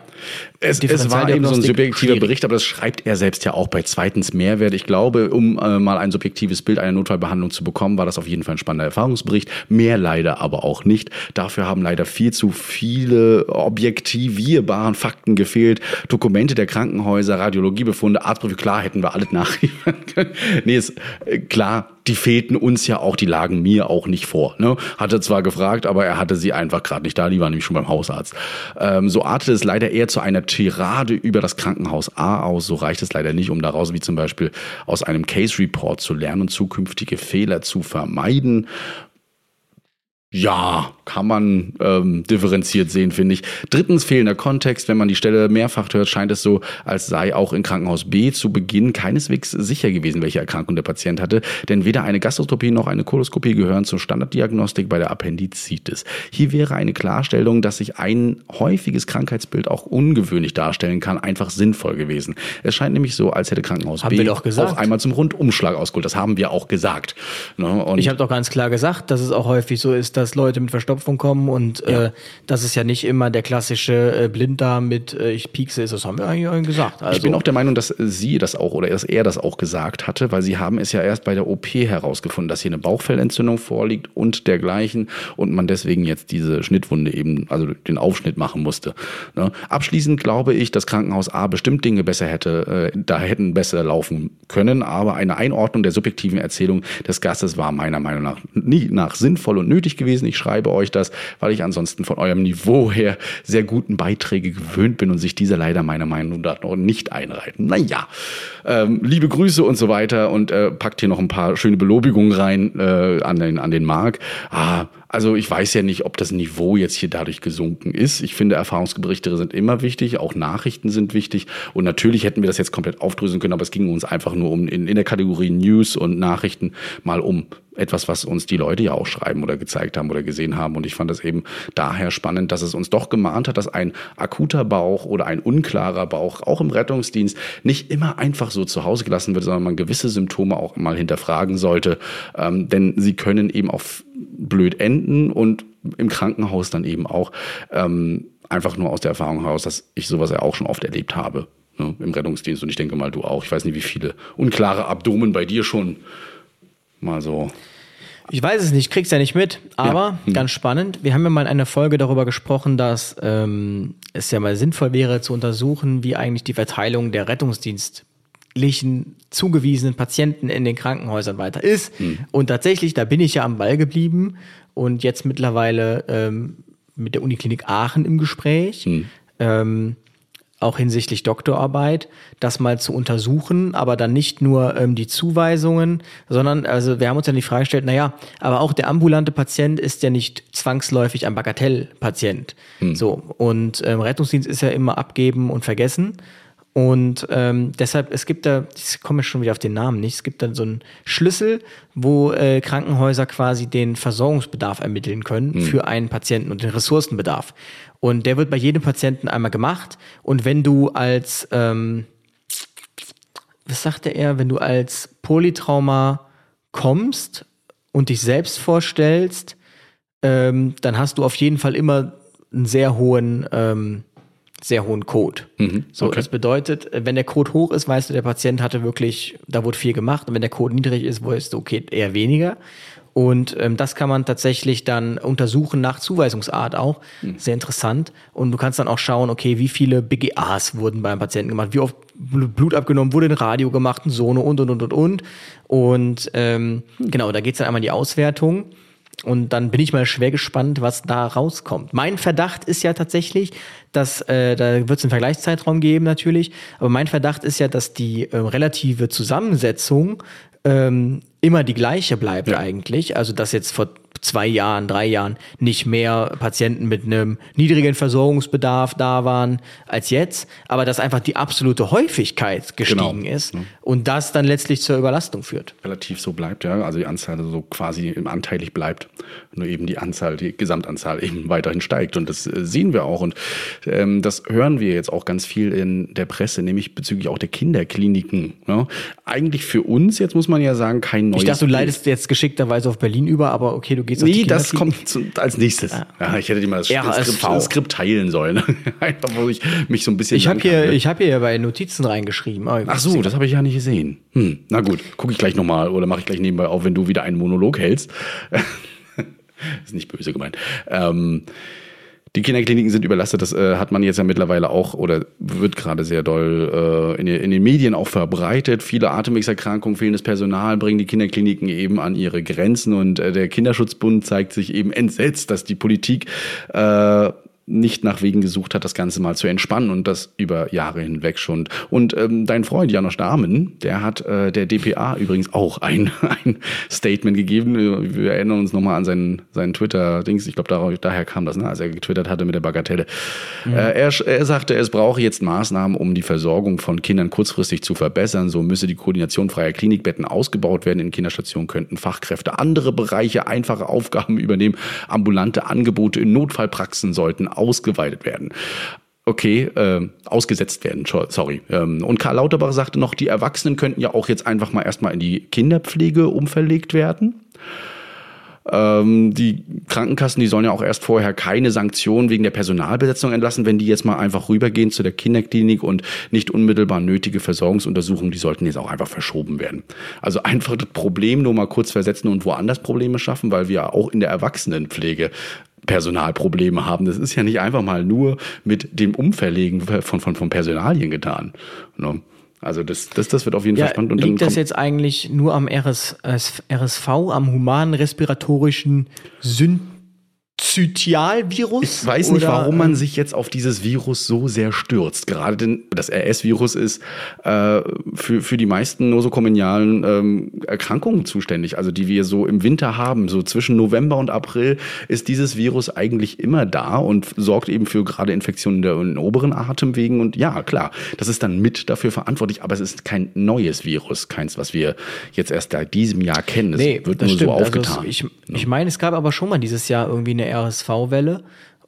Es, es war eben so ein subjektiver schwierig. Bericht, aber das schreibt er selbst ja auch bei zweitens Mehrwert. Ich glaube, um äh, mal ein subjektives Bild einer Notfallbehandlung zu bekommen, war das auf jeden Fall ein spannender Erfahrungsbericht. Mehr leider aber auch nicht. Dafür haben leider viel zu viele objektivierbaren Fakten gefehlt. Dokumente der Krankenhäuser, Radiologiebefunde, Arztbriefe, klar hätten wir alles nachliefern können. nee, ist äh, klar, die fehlten uns ja auch, die lagen mir auch nicht vor. Ne? Hatte zwar gefragt, aber er hatte sie einfach gerade nicht da, die war nämlich schon beim Hausarzt. Ähm, so artete es leider eher zu einer Tirade über das Krankenhaus A aus. So reicht es leider nicht, um daraus wie zum Beispiel aus einem Case Report zu lernen und zukünftige Fehler zu vermeiden. Ja, kann man ähm, differenziert sehen, finde ich. Drittens fehlender Kontext. Wenn man die Stelle mehrfach hört, scheint es so, als sei auch in Krankenhaus B zu Beginn keineswegs sicher gewesen, welche Erkrankung der Patient hatte. Denn weder eine Gastrotopie noch eine Koloskopie gehören zur Standarddiagnostik bei der Appendizitis. Hier wäre eine Klarstellung, dass sich ein häufiges Krankheitsbild auch ungewöhnlich darstellen kann, einfach sinnvoll gewesen. Es scheint nämlich so, als hätte Krankenhaus Haben B auch einmal zum Rundumschlag ausgeholt. Das haben wir auch gesagt. Ne? Ich habe doch ganz klar gesagt, dass es auch häufig so ist, dass Leute mit Verstopfung kommen und äh, dass es ja nicht immer der klassische äh, Blinddarm mit äh, ich piekse ist. Das haben wir eigentlich gesagt. Also, Ich bin auch der Meinung, dass sie das auch oder dass er das auch gesagt hatte, weil sie haben es ja erst bei der OP herausgefunden, dass hier eine Bauchfellentzündung vorliegt und dergleichen und man deswegen jetzt diese Schnittwunde eben, also den Aufschnitt machen musste. Ne? Abschließend glaube ich, dass Krankenhaus A bestimmt Dinge besser hätte, äh, da hätten besser laufen können, aber eine Einordnung der subjektiven Erzählung des Gastes war meiner Meinung nach nie nach sinnvoll und nötig gewesen. Ich schreibe euch das, weil ich ansonsten von eurem Niveau her sehr guten Beiträge gewöhnt bin und sich diese leider meiner Meinung nach noch nicht einreiten. Naja, ähm, liebe Grüße und so weiter und äh, packt hier noch ein paar schöne Belobigungen rein äh, an, den, an den Mark. Ah, also ich weiß ja nicht, ob das Niveau jetzt hier dadurch gesunken ist. Ich finde, Erfahrungsberichte sind immer wichtig, auch Nachrichten sind wichtig. Und natürlich hätten wir das jetzt komplett aufdröseln können, aber es ging uns einfach nur um in, in der Kategorie News und Nachrichten mal um etwas, was uns die Leute ja auch schreiben oder gezeigt haben oder gesehen haben. Und ich fand das eben daher spannend, dass es uns doch gemahnt hat, dass ein akuter Bauch oder ein unklarer Bauch auch im Rettungsdienst nicht immer einfach so zu Hause gelassen wird, sondern man gewisse Symptome auch mal hinterfragen sollte. Ähm, denn sie können eben auch blöd enden und im Krankenhaus dann eben auch ähm, einfach nur aus der Erfahrung heraus, dass ich sowas ja auch schon oft erlebt habe ne, im Rettungsdienst. Und ich denke mal, du auch. Ich weiß nicht, wie viele unklare Abdomen bei dir schon mal so. Ich weiß es nicht, krieg's ja nicht mit, aber Ja. Ganz spannend. Wir haben ja mal in einer Folge darüber gesprochen, dass ähm, es ja mal sinnvoll wäre zu untersuchen, wie eigentlich die Verteilung der rettungsdienstlichen zugewiesenen Patienten in den Krankenhäusern weiter ist. Mhm. Und tatsächlich, da bin ich ja am Ball geblieben und jetzt mittlerweile ähm, mit der Uniklinik Aachen im Gespräch. Mhm. Ähm, auch hinsichtlich Doktorarbeit, das mal zu untersuchen, aber dann nicht nur ähm, die Zuweisungen, sondern also wir haben uns dann die Frage gestellt, naja, aber auch der ambulante Patient ist ja nicht zwangsläufig ein Bagatellpatient. So, und ähm, Rettungsdienst ist ja immer abgeben und vergessen. Und ähm, deshalb, es gibt da, ich komme schon wieder auf den Namen nicht, es gibt dann so einen Schlüssel, wo äh, Krankenhäuser quasi den Versorgungsbedarf ermitteln können für einen Patienten und den Ressourcenbedarf. Und der wird bei jedem Patienten einmal gemacht. Und wenn du als, ähm, was sagte er, wenn du als Polytrauma kommst und dich selbst vorstellst, ähm, dann hast du auf jeden Fall immer einen sehr hohen, ähm, sehr hohen Code. So, okay. das bedeutet, äh, wenn der Code hoch ist, weißt du, der Patient hatte wirklich, da wurde viel gemacht. Und wenn der Code niedrig ist, weißt du, okay, eher weniger. Und ähm, das kann man tatsächlich dann untersuchen nach Zuweisungsart auch. Sehr interessant. Und du kannst dann auch schauen, okay, wie viele BGAs wurden beim Patienten gemacht, wie oft Bl- Blut abgenommen, wurde ein Radio gemacht, ein Sono und und und und und. Und ähm, genau, da geht's dann einmal in die Auswertung. Und dann bin ich mal schwer gespannt, was da rauskommt. Mein Verdacht ist ja tatsächlich, dass äh, da wird es einen Vergleichszeitraum geben natürlich, aber mein Verdacht ist ja, dass die äh, relative Zusammensetzung ähm, immer die gleiche bleibt eigentlich. Also dass jetzt vor zwei Jahren, drei Jahren nicht mehr Patienten mit einem niedrigen Versorgungsbedarf da waren als jetzt, aber dass einfach die absolute Häufigkeit gestiegen Genau. ist und das dann letztlich zur Überlastung führt. relativ so bleibt, ja. Also die Anzahl so quasi anteilig bleibt. Nur eben die Anzahl, die Gesamtanzahl eben weiterhin steigt. Und das äh, sehen wir auch. Und ähm, das hören wir jetzt auch ganz viel in der Presse, nämlich bezüglich auch der Kinderkliniken. Ne? Eigentlich für uns, jetzt muss man ja sagen, kein neues. Ich dachte, du Bild. leitest jetzt geschickterweise auf Berlin über, aber okay, du gehst auf Nee, die das Kinderklinik. kommt zu, als nächstes. Ja, ich hätte dir mal das, das. Skript, das Skript teilen sollen. Einfach, wo ich mich so ein bisschen. Ich habe hier, ne? ich habe hier bei Notizen reingeschrieben. Ach so, das habe ich ja nicht gesehen. Hm, na gut, gucke ich gleich nochmal oder mache ich gleich nebenbei auf, wenn du wieder einen Monolog hältst. ist nicht böse gemeint. Ähm, die Kinderkliniken sind überlastet, das äh, hat man jetzt ja mittlerweile auch oder wird gerade sehr doll äh, in, den- in den Medien auch verbreitet. Viele Atemwegserkrankungen, fehlendes Personal bringen die Kinderkliniken eben an ihre Grenzen und äh, der Kinderschutzbund zeigt sich eben entsetzt, dass die Politik äh, nicht nach Wegen gesucht hat, das Ganze mal zu entspannen und das über Jahre hinweg schon. Und ähm, dein Freund Janosch Dahmen, der hat äh, der DPA übrigens auch ein, ein Statement gegeben. Wir erinnern uns nochmal an seinen, seinen Twitter-Dings. Ich glaube, daher kam das, ne, als er getwittert hatte mit der Bagatelle. Äh, er, er sagte, es brauche jetzt Maßnahmen, um die Versorgung von Kindern kurzfristig zu verbessern. So müsse die Koordination freier Klinikbetten ausgebaut werden. In Kinderstationen könnten Fachkräfte andere Bereiche einfache Aufgaben übernehmen. Ambulante Angebote in Notfallpraxen sollten ausgeweitet werden. Okay, äh, ausgesetzt werden, sorry. Ähm, und Karl Lauterbach sagte noch, die Erwachsenen könnten ja auch jetzt einfach mal erstmal in die Kinderpflege umverlegt werden. Ähm, die Krankenkassen, die sollen ja auch erst vorher keine Sanktionen wegen der Personalbesetzung entlassen, wenn die jetzt mal einfach rübergehen zu der Kinderklinik und nicht unmittelbar nötige Versorgungsuntersuchungen, die sollten jetzt auch einfach verschoben werden. Also einfach das Problem nur mal kurz versetzen und woanders Probleme schaffen, weil wir auch in der Erwachsenenpflege Personalprobleme haben. Das ist ja nicht einfach mal nur mit dem Umverlegen von, von, von Personalien getan. Ne? Also das, das, das wird auf jeden Fall Ja, spannend. Und liegt das jetzt eigentlich nur am RS, RS, RSV, am humanen respiratorischen Synzytialvirus? Ich weiß nicht, Oder, warum man ähm, sich jetzt auf dieses Virus so sehr stürzt. Gerade denn das RS-Virus ist äh, für, für die meisten nosokomialen ähm, Erkrankungen zuständig, also die wir so im Winter haben. So zwischen November und April ist dieses Virus eigentlich immer da und sorgt eben für gerade Infektionen der in oberen Atemwegen. Und ja, klar, das ist dann mit dafür verantwortlich, aber es ist kein neues Virus, keins, was wir jetzt erst seit diesem Jahr kennen. Es Nee, wird nur stimmt. so aufgetan. Also es, ich ich meine, es gab aber schon mal dieses Jahr irgendwie eine RSV-Welle.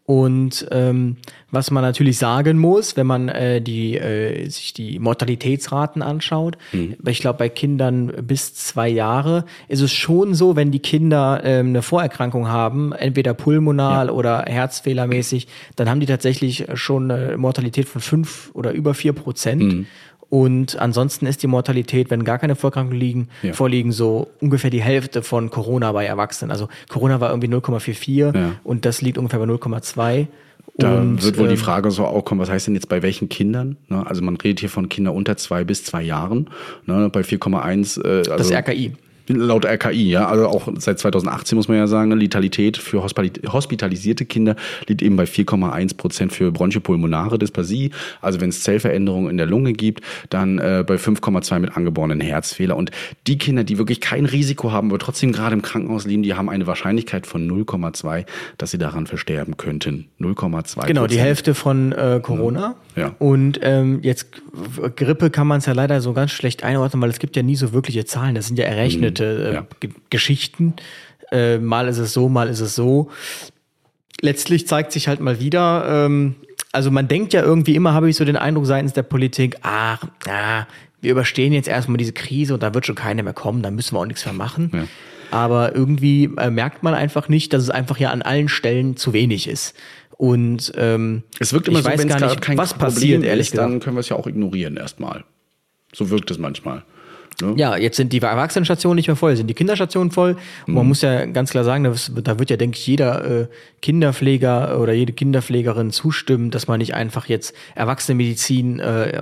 Und ähm, was man natürlich sagen muss, wenn man äh, die, äh, sich die Mortalitätsraten anschaut, Mhm. ich glaube, bei Kindern bis zwei Jahre ist es schon so, wenn die Kinder ähm, eine Vorerkrankung haben, entweder pulmonal oder herzfehlermäßig, dann haben die tatsächlich schon eine Mortalität von fünf oder über vier Prozent. Mhm. Und ansonsten ist die Mortalität, wenn gar keine Vorerkrankungen liegen, Ja. vorliegen, so ungefähr die Hälfte von Corona bei Erwachsenen. Also Corona war irgendwie 0,44 Ja. und das liegt ungefähr bei 0,2. Da und, wird wohl die ähm, Frage so auch kommen, was heißt denn jetzt bei welchen Kindern? Ne? Also man redet hier von Kindern unter zwei bis zwei Jahren. Ne? Bei 4,1. Äh, also, Das RKI. Laut RKI, ja, also auch seit 2018 muss man ja sagen, Letalität für hospitali- hospitalisierte Kinder liegt eben bei 4,1 Prozent für bronchopulmonare Dysplasie. Also wenn es Zellveränderungen in der Lunge gibt, dann äh, bei 5,2 mit angeborenen Herzfehler. Und die Kinder, die wirklich kein Risiko haben, aber trotzdem gerade im Krankenhaus liegen, die haben eine Wahrscheinlichkeit von 0,2, dass sie daran versterben könnten. 0,2. Genau, die Hälfte von äh, Corona. Ja. Und ähm, jetzt Grippe kann man es ja leider so ganz schlecht einordnen, weil es gibt ja nie so wirkliche Zahlen. Das sind ja errechnete äh, ja. G- Geschichten. Äh, mal ist es so, mal ist es so. Letztlich zeigt sich halt mal wieder, ähm, also man denkt ja irgendwie immer, habe ich so den Eindruck seitens der Politik, ach, ja, wir überstehen jetzt erstmal diese Krise und da wird schon keiner mehr kommen, da müssen wir auch nichts mehr machen. Ja. Aber irgendwie äh, merkt man einfach nicht, dass es einfach ja an allen Stellen zu wenig ist. Und ähm, Es wirkt immer ich so, weiß gar nicht, kein was Problem passiert, ehrlich ist, gesagt. dann können wir es ja auch ignorieren erstmal. So wirkt es manchmal. Ne? Ja, jetzt sind die Erwachsenenstationen nicht mehr voll, sind die Kinderstationen voll. Und Mhm. man muss ja ganz klar sagen, das, da wird ja, denke ich, jeder äh, Kinderpfleger oder jede Kinderpflegerin zustimmen, dass man nicht einfach jetzt Erwachsenenmedizin äh,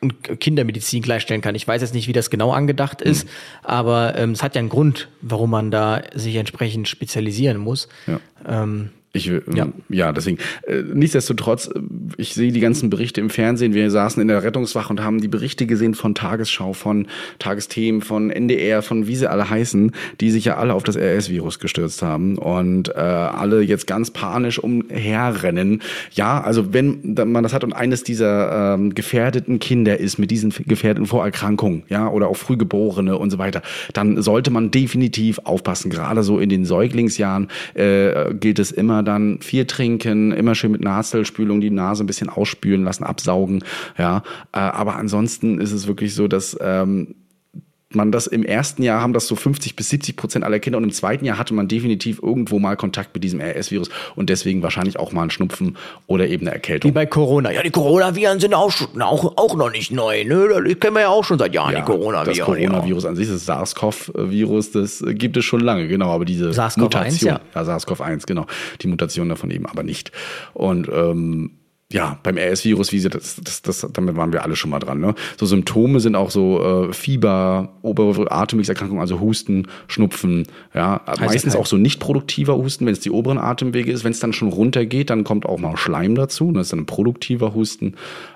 und Kindermedizin gleichstellen kann. Ich weiß jetzt nicht, wie das genau angedacht ist, aber ähm, es hat ja einen Grund, warum man da sich entsprechend spezialisieren muss. Ja. Ähm, Ich, will- Ja. ja. deswegen. Äh, nichtsdestotrotz, äh, ich sehe die ganzen Berichte im Fernsehen. Wir saßen in der Rettungswache und haben die Berichte gesehen von Tagesschau, von Tagesthemen, von NDR, von wie sie alle heißen, die sich ja alle auf das RS-Virus gestürzt haben und äh, alle jetzt ganz panisch umherrennen. Ja, also wenn man das hat und eines dieser ähm, gefährdeten Kinder ist mit diesen gefährdeten Vorerkrankungen, ja, oder auch Frühgeborene und so weiter, dann sollte man definitiv aufpassen. Gerade so in den Säuglingsjahren äh, gilt es immer dann viel trinken, immer schön mit Naselspülung die Nase ein bisschen ausspülen lassen, absaugen, ja. Äh, aber ansonsten ist es wirklich so, dass ähm, man das im ersten Jahr haben das so 50 bis 70 Prozent aller Kinder und im zweiten Jahr hatte man definitiv irgendwo mal Kontakt mit diesem RS-Virus und deswegen wahrscheinlich auch mal einen Schnupfen oder eben eine wie Erkältung. bei Corona. Ja, die Coronaviren sind auch, auch, auch noch nicht neu. Ne? Das kennen wir ja auch schon seit Jahren, die das Coronaviren. ja. Coronavirus an sich, das SARS-CoV-Virus, das gibt es schon lange, genau, aber diese SARS-CoV-1, Mutation, ja. ja, SARS-CoV-1, genau, die Mutation davon eben aber nicht. Und ähm, ja, beim RS-Virus, wie sie das, das, das, damit waren wir alle schon mal dran. Ne? So Symptome sind auch so äh, Fieber, obere Atemwegserkrankungen, also Husten, Schnupfen, ja, meistens kalt. auch so nicht produktiver Husten, wenn es die oberen Atemwege ist. Wenn es dann schon runtergeht, dann kommt auch mal Schleim dazu. Das ist dann ein produktiver Husten.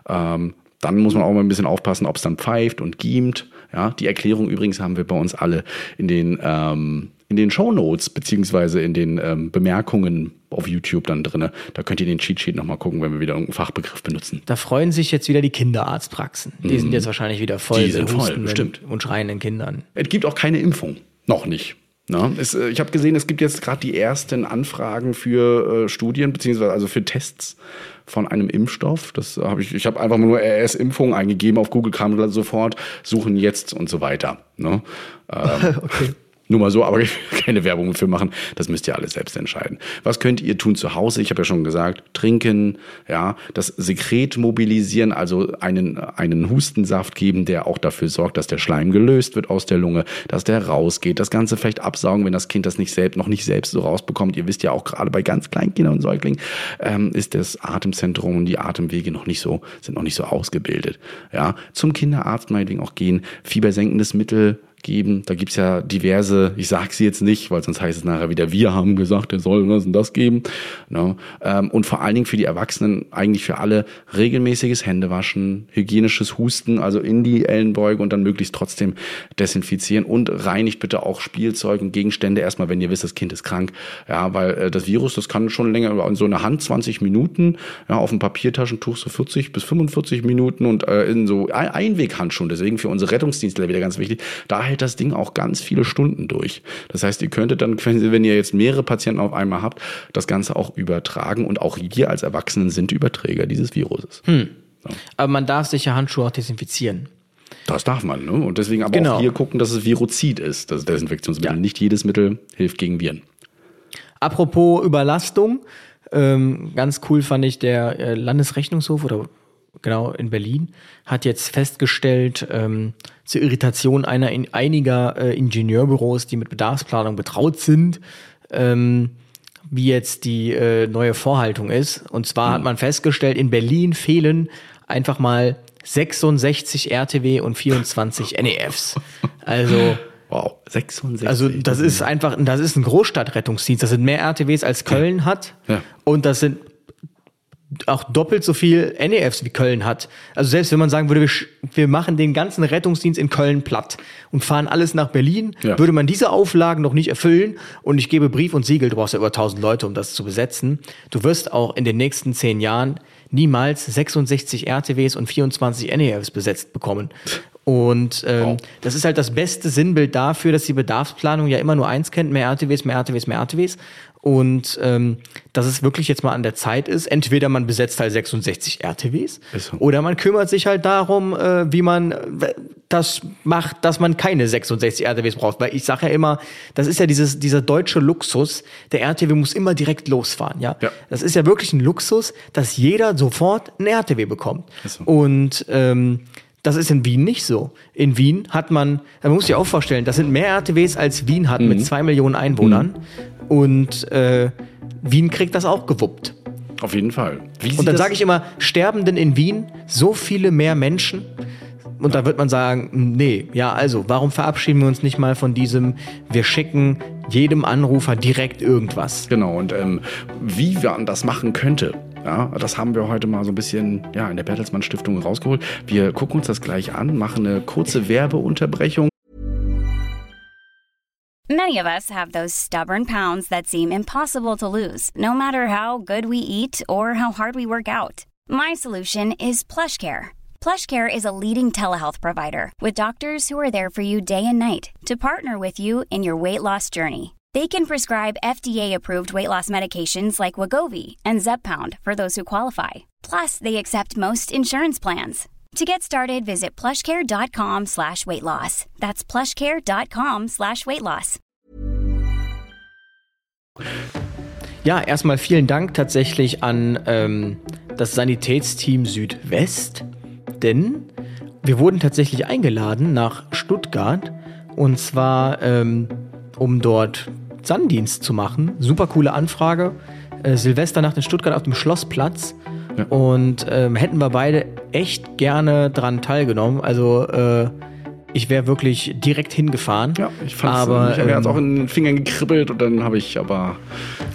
Ähm, dann muss man auch mal ein bisschen aufpassen, ob es dann pfeift und giemt. Ja, die Erklärung übrigens haben wir bei uns alle in den ähm, in den Shownotes beziehungsweise in den ähm, Bemerkungen auf YouTube dann drinne. Da könnt ihr den Cheatsheet nochmal gucken, wenn wir wieder irgendeinen Fachbegriff benutzen. Da freuen sich jetzt wieder die Kinderarztpraxen. Die sind jetzt wahrscheinlich wieder voll Die sind voll, bestimmt. und schreienden Kindern. Es gibt auch keine Impfung. Noch nicht. Na, es, äh, ich habe gesehen, es gibt jetzt gerade die ersten Anfragen für äh, Studien, beziehungsweise also für Tests von einem Impfstoff. Das habe ich, ich habe einfach nur RS-Impfung eingegeben auf Google, kam sofort, suchen jetzt und so weiter. Ne? Ähm, Nur mal so, aber keine Werbung für machen. Das müsst ihr alles selbst entscheiden. Was könnt ihr tun zu Hause? Ich habe ja schon gesagt, trinken, ja, das Sekret mobilisieren, also einen, einen Hustensaft geben, der auch dafür sorgt, dass der Schleim gelöst wird aus der Lunge, dass der rausgeht. Das Ganze vielleicht absaugen, wenn das Kind das nicht selbst, noch nicht selbst so rausbekommt. Ihr wisst ja auch gerade bei ganz kleinen Kindern und Säuglingen ähm, ist das Atemzentrum und die Atemwege noch nicht so, sind noch nicht so ausgebildet. Ja, zum Kinderarzt meinetwegen auch gehen, fiebersenkendes Mittel geben. Da gibt's ja diverse, ich sage sie jetzt nicht, weil sonst heißt es nachher wieder, wir haben gesagt, er soll das und das geben. Ne? Ähm, und vor allen Dingen für die Erwachsenen, eigentlich für alle, regelmäßiges Händewaschen, hygienisches Husten, also in die Ellenbeuge und dann möglichst trotzdem desinfizieren und reinigt bitte auch Spielzeug und Gegenstände erstmal, wenn ihr wisst, das Kind ist krank. Ja, weil äh, das Virus, das kann schon länger, in so einer Hand 20 Minuten, ja, auf dem Papiertaschentuch so 40 bis 45 Minuten und äh, in so Ein- Einweghandschuhen. Deswegen für unsere Rettungsdienstler wieder ganz wichtig. Da hält das Ding auch ganz viele Stunden durch. Das heißt, ihr könntet dann, wenn ihr jetzt mehrere Patienten auf einmal habt, das Ganze auch übertragen und auch wir als Erwachsenen sind Überträger dieses Viruses. Aber man darf sich ja Handschuhe auch desinfizieren. Das darf man, ne? Und deswegen aber Genau. auch hier gucken, dass es Virozid ist, das Desinfektionsmittel. Ja. Nicht jedes Mittel hilft gegen Viren. Apropos Überlastung, ähm, ganz cool fand ich der äh, Landesrechnungshof oder genau in Berlin hat jetzt festgestellt ähm, zur Irritation einer in, einiger äh, Ingenieurbüros, die mit Bedarfsplanung betraut sind, ähm, wie jetzt die äh, neue Vorhaltung ist. Und zwar hat man festgestellt, in Berlin fehlen einfach mal 66 RTW und 24 NEFs. Also Wow, 66. Also das ist einfach, das ist ein Großstadtrettungsdienst. Das sind mehr RTWs als Köln hat. Ja. Und das sind auch doppelt so viel NEFs wie Köln hat. Also selbst wenn man sagen würde, wir, wir machen den ganzen Rettungsdienst in Köln platt und fahren alles nach Berlin, Ja. würde man diese Auflagen noch nicht erfüllen und ich gebe Brief und Siegel, du brauchst ja über 1000 Leute, um das zu besetzen. Du wirst auch in den nächsten zehn Jahren niemals 66 RTWs und 24 NEFs besetzt bekommen. Und ähm, Wow. das ist halt das beste Sinnbild dafür, dass die Bedarfsplanung ja immer nur eins kennt, mehr RTWs, mehr RTWs, mehr RTWs. Und ähm, dass es wirklich jetzt mal an der Zeit ist, entweder man besetzt halt 66 RTWs so. oder man kümmert sich halt darum, äh, wie man äh, das macht, dass man keine 66 RTWs braucht. Weil ich sage ja immer, das ist ja dieses, dieser deutsche Luxus, der RTW muss immer direkt losfahren. Ja? Ja. Das ist ja wirklich ein Luxus, dass jeder sofort ein RTW bekommt. So. Und ähm, das ist in Wien nicht so. In Wien hat man, man muss sich auch vorstellen, das sind mehr RTWs als Wien hat Mhm. mit zwei Millionen Einwohnern. Und äh, Wien kriegt das auch gewuppt. Auf jeden Fall. Wie Und dann sage ich immer, sterben denn in Wien so viele mehr Menschen? Und da wird man sagen, nee, ja, also, warum verabschieden wir uns nicht mal von diesem, wir schicken jedem Anrufer direkt irgendwas? Genau, und ähm, wie man das machen könnte, ja, das haben wir heute mal so ein bisschen ja, in der Bertelsmann Stiftung rausgeholt. Wir gucken uns das gleich an, machen eine kurze Werbeunterbrechung. Many of us have those stubborn pounds that seem impossible to lose, no matter how good we eat or how hard we work out. My solution is PlushCare. PlushCare is a leading telehealth provider with doctors who are there for you day and night to partner with you in your weight loss journey. They can prescribe FDA-approved weight loss medications like Wagovi and Zepbound for those who qualify. Plus, they accept most insurance plans. To get started, visit plushcare.com slash weight loss. That's plushcare.com slash weight loss. Ja, erstmal vielen Dank tatsächlich an ähm, das Sanitätsteam Südwest, denn wir wurden tatsächlich eingeladen nach Stuttgart und zwar ähm, um dort Sanddienst zu machen. Super coole Anfrage. Äh, Silvesternacht in Stuttgart auf dem Schlossplatz. Ja. Und ähm, hätten wir beide echt gerne dran teilgenommen. Also äh, ich wäre wirklich direkt hingefahren. Ja, ich fand aber ich habe ähm, auch in den Fingern gekribbelt und dann habe ich aber.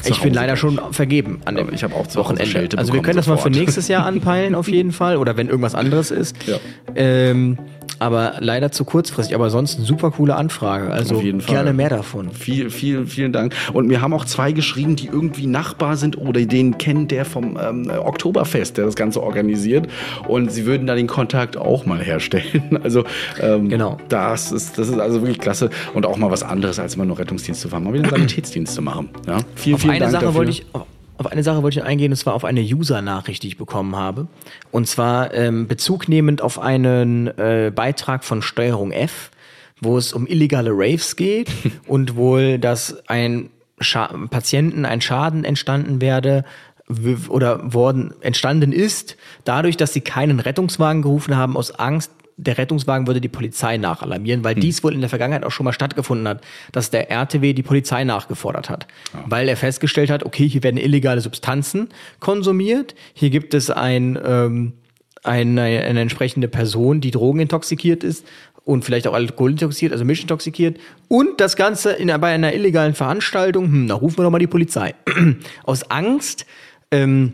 ich bin leider schon vergeben an dem ich habe auch zu Wochenende. Also wir können das mal für sofort. nächstes Jahr anpeilen auf jeden Fall oder wenn irgendwas anderes ist. Ja. Ähm, aber leider zu kurzfristig. Aber sonst eine super coole Anfrage. Also gerne mehr davon. Viel, vielen, vielen Dank. Und mir haben auch zwei geschrieben, die irgendwie Nachbar sind oder den kennen, der vom ähm, Oktoberfest, der das Ganze organisiert. Und sie würden da den Kontakt auch mal herstellen. Also ähm, Genau. das ist, das ist also wirklich klasse. Und auch mal was anderes, als immer nur Rettungsdienst zu fahren, mal wieder einen Sanitätsdienst zu machen. Ja, vielen, Auf vielen eine Dank Sache dafür. wollte ich auf eine Sache wollte ich eingehen, und zwar auf eine User-Nachricht, die ich bekommen habe. Und zwar ähm, Bezug nehmend auf einen äh, Beitrag von Steuerung F, wo es um illegale Raves geht und wohl, dass ein Scha Patienten ein Schaden entstanden werde oder worden entstanden ist, dadurch, dass sie keinen Rettungswagen gerufen haben, aus Angst, der Rettungswagen würde die Polizei nachalarmieren, weil dies wohl in der Vergangenheit auch schon mal stattgefunden hat, dass der RTW die Polizei nachgefordert hat, weil er festgestellt hat, okay, hier werden illegale Substanzen konsumiert, hier gibt es ein, ähm, eine, eine entsprechende Person, die drogenintoxikiert ist und vielleicht auch alkoholintoxikiert, also mischintoxikiert. Und das Ganze in, bei einer illegalen Veranstaltung, hm, da rufen wir doch mal die Polizei. Aus Angst, ähm,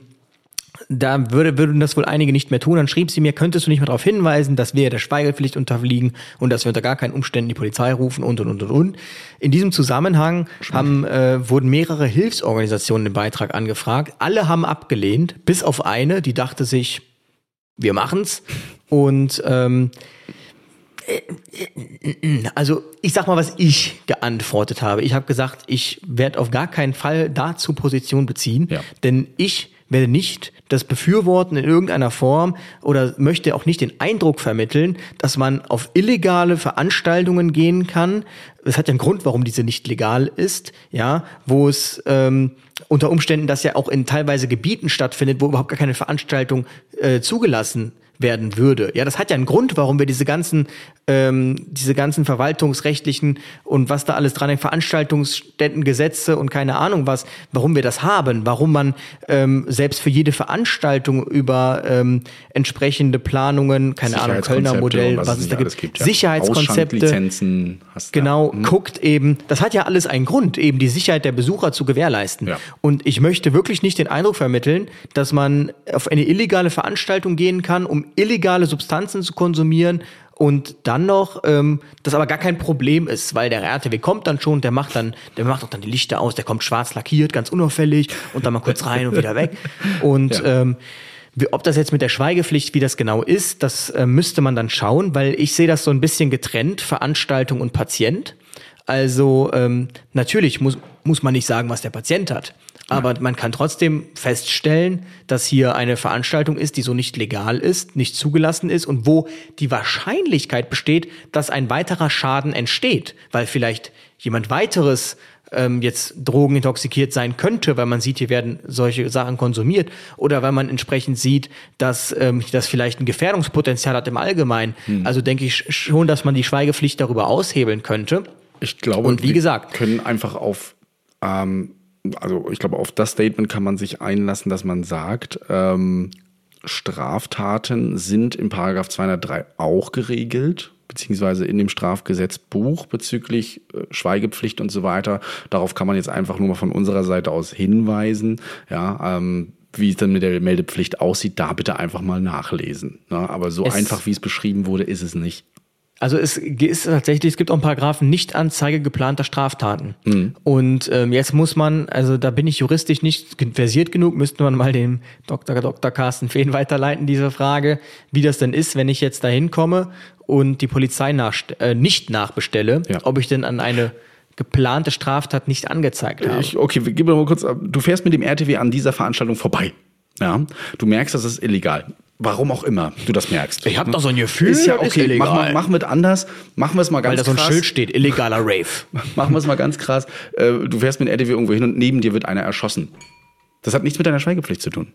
da würde, würden das wohl einige nicht mehr tun. Dann schrieb sie mir, könntest du nicht mehr darauf hinweisen, dass wir der Schweigepflicht unterliegen und dass wir unter gar keinen Umständen die Polizei rufen und und und und und. In diesem Zusammenhang haben, äh, wurden mehrere Hilfsorganisationen den Beitrag angefragt. Alle haben abgelehnt, bis auf eine, die dachte sich, wir machen's. Und ähm, also ich sag mal, was ich geantwortet habe. Ich habe gesagt, ich werde auf gar keinen Fall dazu Position beziehen, Ja. denn ich werde nicht das befürworten in irgendeiner Form oder möchte auch nicht den Eindruck vermitteln, dass man auf illegale Veranstaltungen gehen kann. Es hat ja einen Grund, warum diese nicht legal ist, ja, wo es ähm, unter Umständen das ja auch in teilweise Gebieten stattfindet, wo überhaupt gar keine Veranstaltung äh, zugelassen werden würde. Ja, das hat ja einen Grund, warum wir diese ganzen, ähm, diese ganzen verwaltungsrechtlichen und was da alles dran hängt, Veranstaltungsstättengesetze und keine Ahnung was, warum wir das haben, warum man ähm, selbst für jede Veranstaltung über ähm, entsprechende Planungen, keine Ahnung, Kölner Modell, was, was es da gibt, gibt ja. Sicherheitskonzepte, genau, da. Hm. guckt eben, das hat ja alles einen Grund, eben die Sicherheit der Besucher zu gewährleisten. Ja. Und ich möchte wirklich nicht den Eindruck vermitteln, dass man auf eine illegale Veranstaltung gehen kann, um illegale Substanzen zu konsumieren und dann noch, ähm, das aber gar kein Problem ist, weil der RTW kommt dann schon, der macht dann, der macht auch dann die Lichter aus, der kommt schwarz lackiert, ganz unauffällig und dann mal kurz rein und wieder weg. Und ähm, wie- ob das jetzt mit der Schweigepflicht, wie das genau ist, das äh, müsste man dann schauen, weil ich sehe das so ein bisschen getrennt, Veranstaltung und Patient. Also ähm, natürlich muss, muss man nicht sagen, was der Patient hat. Aber man kann trotzdem feststellen, dass hier eine Veranstaltung ist, die so nicht legal ist, nicht zugelassen ist und wo die Wahrscheinlichkeit besteht, dass ein weiterer Schaden entsteht, weil vielleicht jemand weiteres ähm, jetzt drogenintoxikiert sein könnte, weil man sieht, hier werden solche Sachen konsumiert oder weil man entsprechend sieht, dass ähm, das vielleicht ein Gefährdungspotenzial hat im Allgemeinen. Also denke ich schon, dass man die Schweigepflicht darüber aushebeln könnte. Ich glaube, Und wie wir gesagt- können einfach auf, ähm, also ich glaube, auf das Statement kann man sich einlassen, dass man sagt, ähm, Straftaten sind im Paragraph 203 auch geregelt, beziehungsweise in dem Strafgesetzbuch bezüglich äh, Schweigepflicht und so weiter. Darauf kann man jetzt einfach nur mal von unserer Seite aus hinweisen. Ja, ähm, wie es dann mit der Meldepflicht aussieht, da bitte einfach mal nachlesen. Ne? Aber so Es- einfach, wie es beschrieben wurde, ist es nicht. Also es ist tatsächlich, es gibt auch einen Paragraphen Nichtanzeige geplanter Straftaten. Und ähm, jetzt muss man, also da bin ich juristisch nicht versiert genug, müsste man mal dem Dr. Dr. Carsten Fehn weiterleiten, diese Frage, wie das denn ist, wenn ich jetzt da hinkomme und die Polizei nach, äh, nicht nachbestelle, Ja. ob ich denn an eine geplante Straftat nicht angezeigt habe. Ich, okay, gib mir mal kurz, ab. du fährst mit dem RTW an dieser Veranstaltung vorbei. Ja, du merkst, das ist illegal. Warum auch immer du das merkst. Ich hab doch so ein Gefühl, ist ja ist okay. illegal. Machen wir, machen wir es anders. Machen wir es mal ganz weil da so ein krass. Schild steht, illegaler Rave. Machen wir es mal ganz krass. Du fährst mit RTW irgendwo hin und neben dir wird einer erschossen. Das hat nichts mit deiner Schweigepflicht zu tun.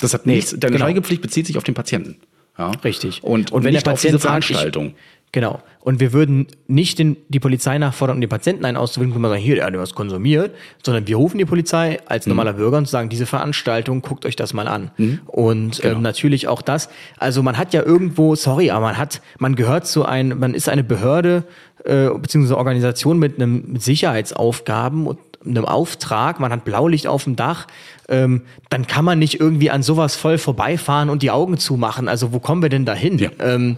Das hat nichts. Deine genau. Schweigepflicht bezieht sich auf den Patienten. Ja? Richtig. Und, Und wenn nicht der auf diese Patient sagt, ich- Veranstaltung. Genau. Und wir würden nicht den, die Polizei nachfordern, um den Patienten einen auszuwählen, wo man sagen, hier, der hat was konsumiert, sondern wir rufen die Polizei als Mhm. normaler Bürger und sagen, diese Veranstaltung, guckt euch das mal an. Mhm. Und Genau. ähm, natürlich auch das. Also man hat ja irgendwo, sorry, aber man hat, man gehört zu ein, man ist eine Behörde äh, beziehungsweise Organisation mit einem mit Sicherheitsaufgaben und einem Auftrag, man hat Blaulicht auf dem Dach, ähm, dann kann man nicht irgendwie an sowas voll vorbeifahren und die Augen zumachen. Also wo kommen wir denn dahin? Ja. Ähm,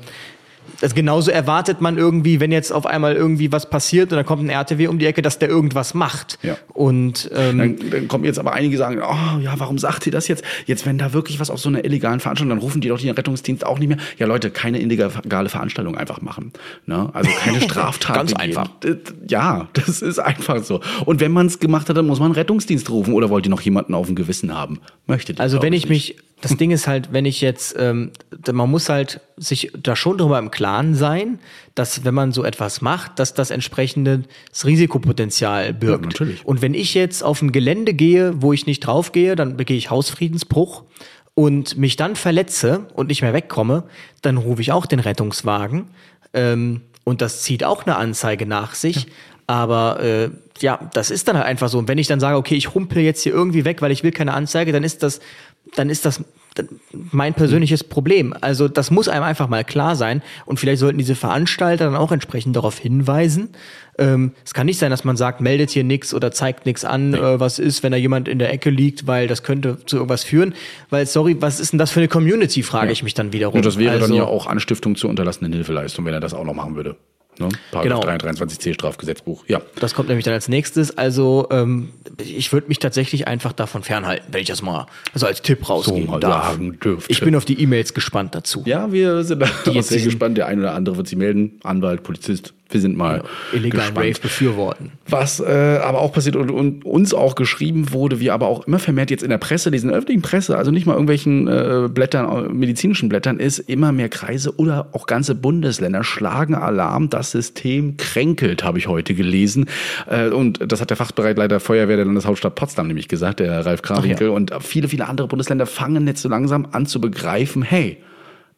das genauso erwartet man irgendwie, wenn jetzt auf einmal irgendwie was passiert und dann kommt ein RTW um die Ecke, dass der irgendwas macht. Ja. Und ähm, Dann, dann kommen jetzt aber einige sagen, oh ja, warum sagt ihr das jetzt? Jetzt, wenn da wirklich was auf so einer illegalen Veranstaltung, dann rufen die doch den Rettungsdienst auch nicht mehr. Ja, Leute, keine illegale Veranstaltung einfach machen. Ne? Also keine Straftat. Ganz begehen. einfach. Ja, das ist einfach so. Und wenn man es gemacht hat, dann muss man einen Rettungsdienst rufen oder wollt ihr noch jemanden auf dem Gewissen haben? Möchtet ihr, also wenn ich nicht. mich, das Ding ist halt, wenn ich jetzt, ähm, man muss halt sich da schon drüber im Klaren sein, dass wenn man so etwas macht, dass das entsprechende das Risikopotenzial birgt. Ja, natürlich. Und wenn ich jetzt auf ein Gelände gehe, wo ich nicht draufgehe, dann begehe ich Hausfriedensbruch und mich dann verletze und nicht mehr wegkomme, dann rufe ich auch den Rettungswagen. Ähm, und das zieht auch eine Anzeige nach sich. Aber äh, ja, das ist dann halt einfach so. Und wenn ich dann sage, okay, ich humpel jetzt hier irgendwie weg, weil ich will keine Anzeige, dann ist das, dann ist das mein persönliches Problem. Also das muss einem einfach mal klar sein. Und vielleicht sollten diese Veranstalter dann auch entsprechend darauf hinweisen. Ähm, es kann nicht sein, dass man sagt, meldet hier nichts oder zeigt nichts an, äh, was ist, wenn da jemand in der Ecke liegt, weil das könnte zu irgendwas führen. Weil, sorry, was ist denn das für eine Community, frage ich mich dann wiederum. Und das wäre dann Also- ja auch Anstiftung zur unterlassenen Hilfeleistung, wenn er das auch noch machen würde. Ne? Paragraph Genau. 23c Strafgesetzbuch. Ja. Das kommt nämlich dann als nächstes. Also ähm, ich würde mich tatsächlich einfach davon fernhalten, wenn ich das mal so als Tipp rausgeben mal darf. sagen dürfte. Ich bin auf die E-Mails gespannt dazu. Ja, wir sind da auch sehr gespannt. Der eine oder andere wird sich melden. Anwalt, Polizist. Wir sind mal Illegalen gespannt. Rave befürworten. Was äh, aber auch passiert und, und uns auch geschrieben wurde, wir aber auch immer vermehrt jetzt in der Presse der öffentlichen Presse, also nicht mal irgendwelchen äh, Blättern, äh, medizinischen Blättern, ist immer mehr Kreise oder auch ganze Bundesländer schlagen Alarm, das System kränkelt, habe ich heute gelesen. Äh, und das hat der Fachbereichsleiter Feuerwehr der Landeshauptstadt Potsdam nämlich gesagt, der Ralf Krawinkel. Und viele, viele andere Bundesländer fangen jetzt so langsam an zu begreifen, hey,